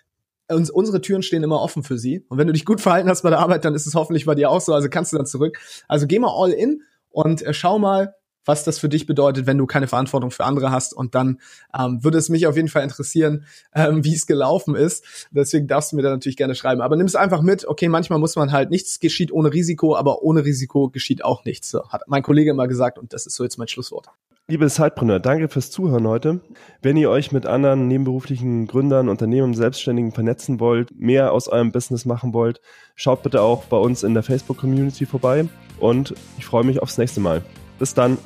uns, unsere Türen stehen immer offen für sie. Und wenn du dich gut verhalten hast bei der Arbeit, dann ist es hoffentlich bei dir auch so. Also kannst du dann zurück. Also geh mal all in und äh, schau mal, was das für dich bedeutet, wenn du keine Verantwortung für andere hast. Und dann ähm, würde es mich auf jeden Fall interessieren, ähm, wie es gelaufen ist. Deswegen darfst du mir da natürlich gerne schreiben. Aber nimm es einfach mit. Okay, manchmal muss man halt nichts geschieht ohne Risiko, aber ohne Risiko geschieht auch nichts. So, hat mein Kollege immer gesagt und das ist so jetzt mein Schlusswort. Liebe Zeitpreneur, danke fürs Zuhören heute. Wenn ihr euch mit anderen nebenberuflichen Gründern, Unternehmen, Selbstständigen vernetzen wollt, mehr aus eurem Business machen wollt, schaut bitte auch bei uns in der Facebook-Community vorbei und ich freue mich aufs nächste Mal. Bis dann.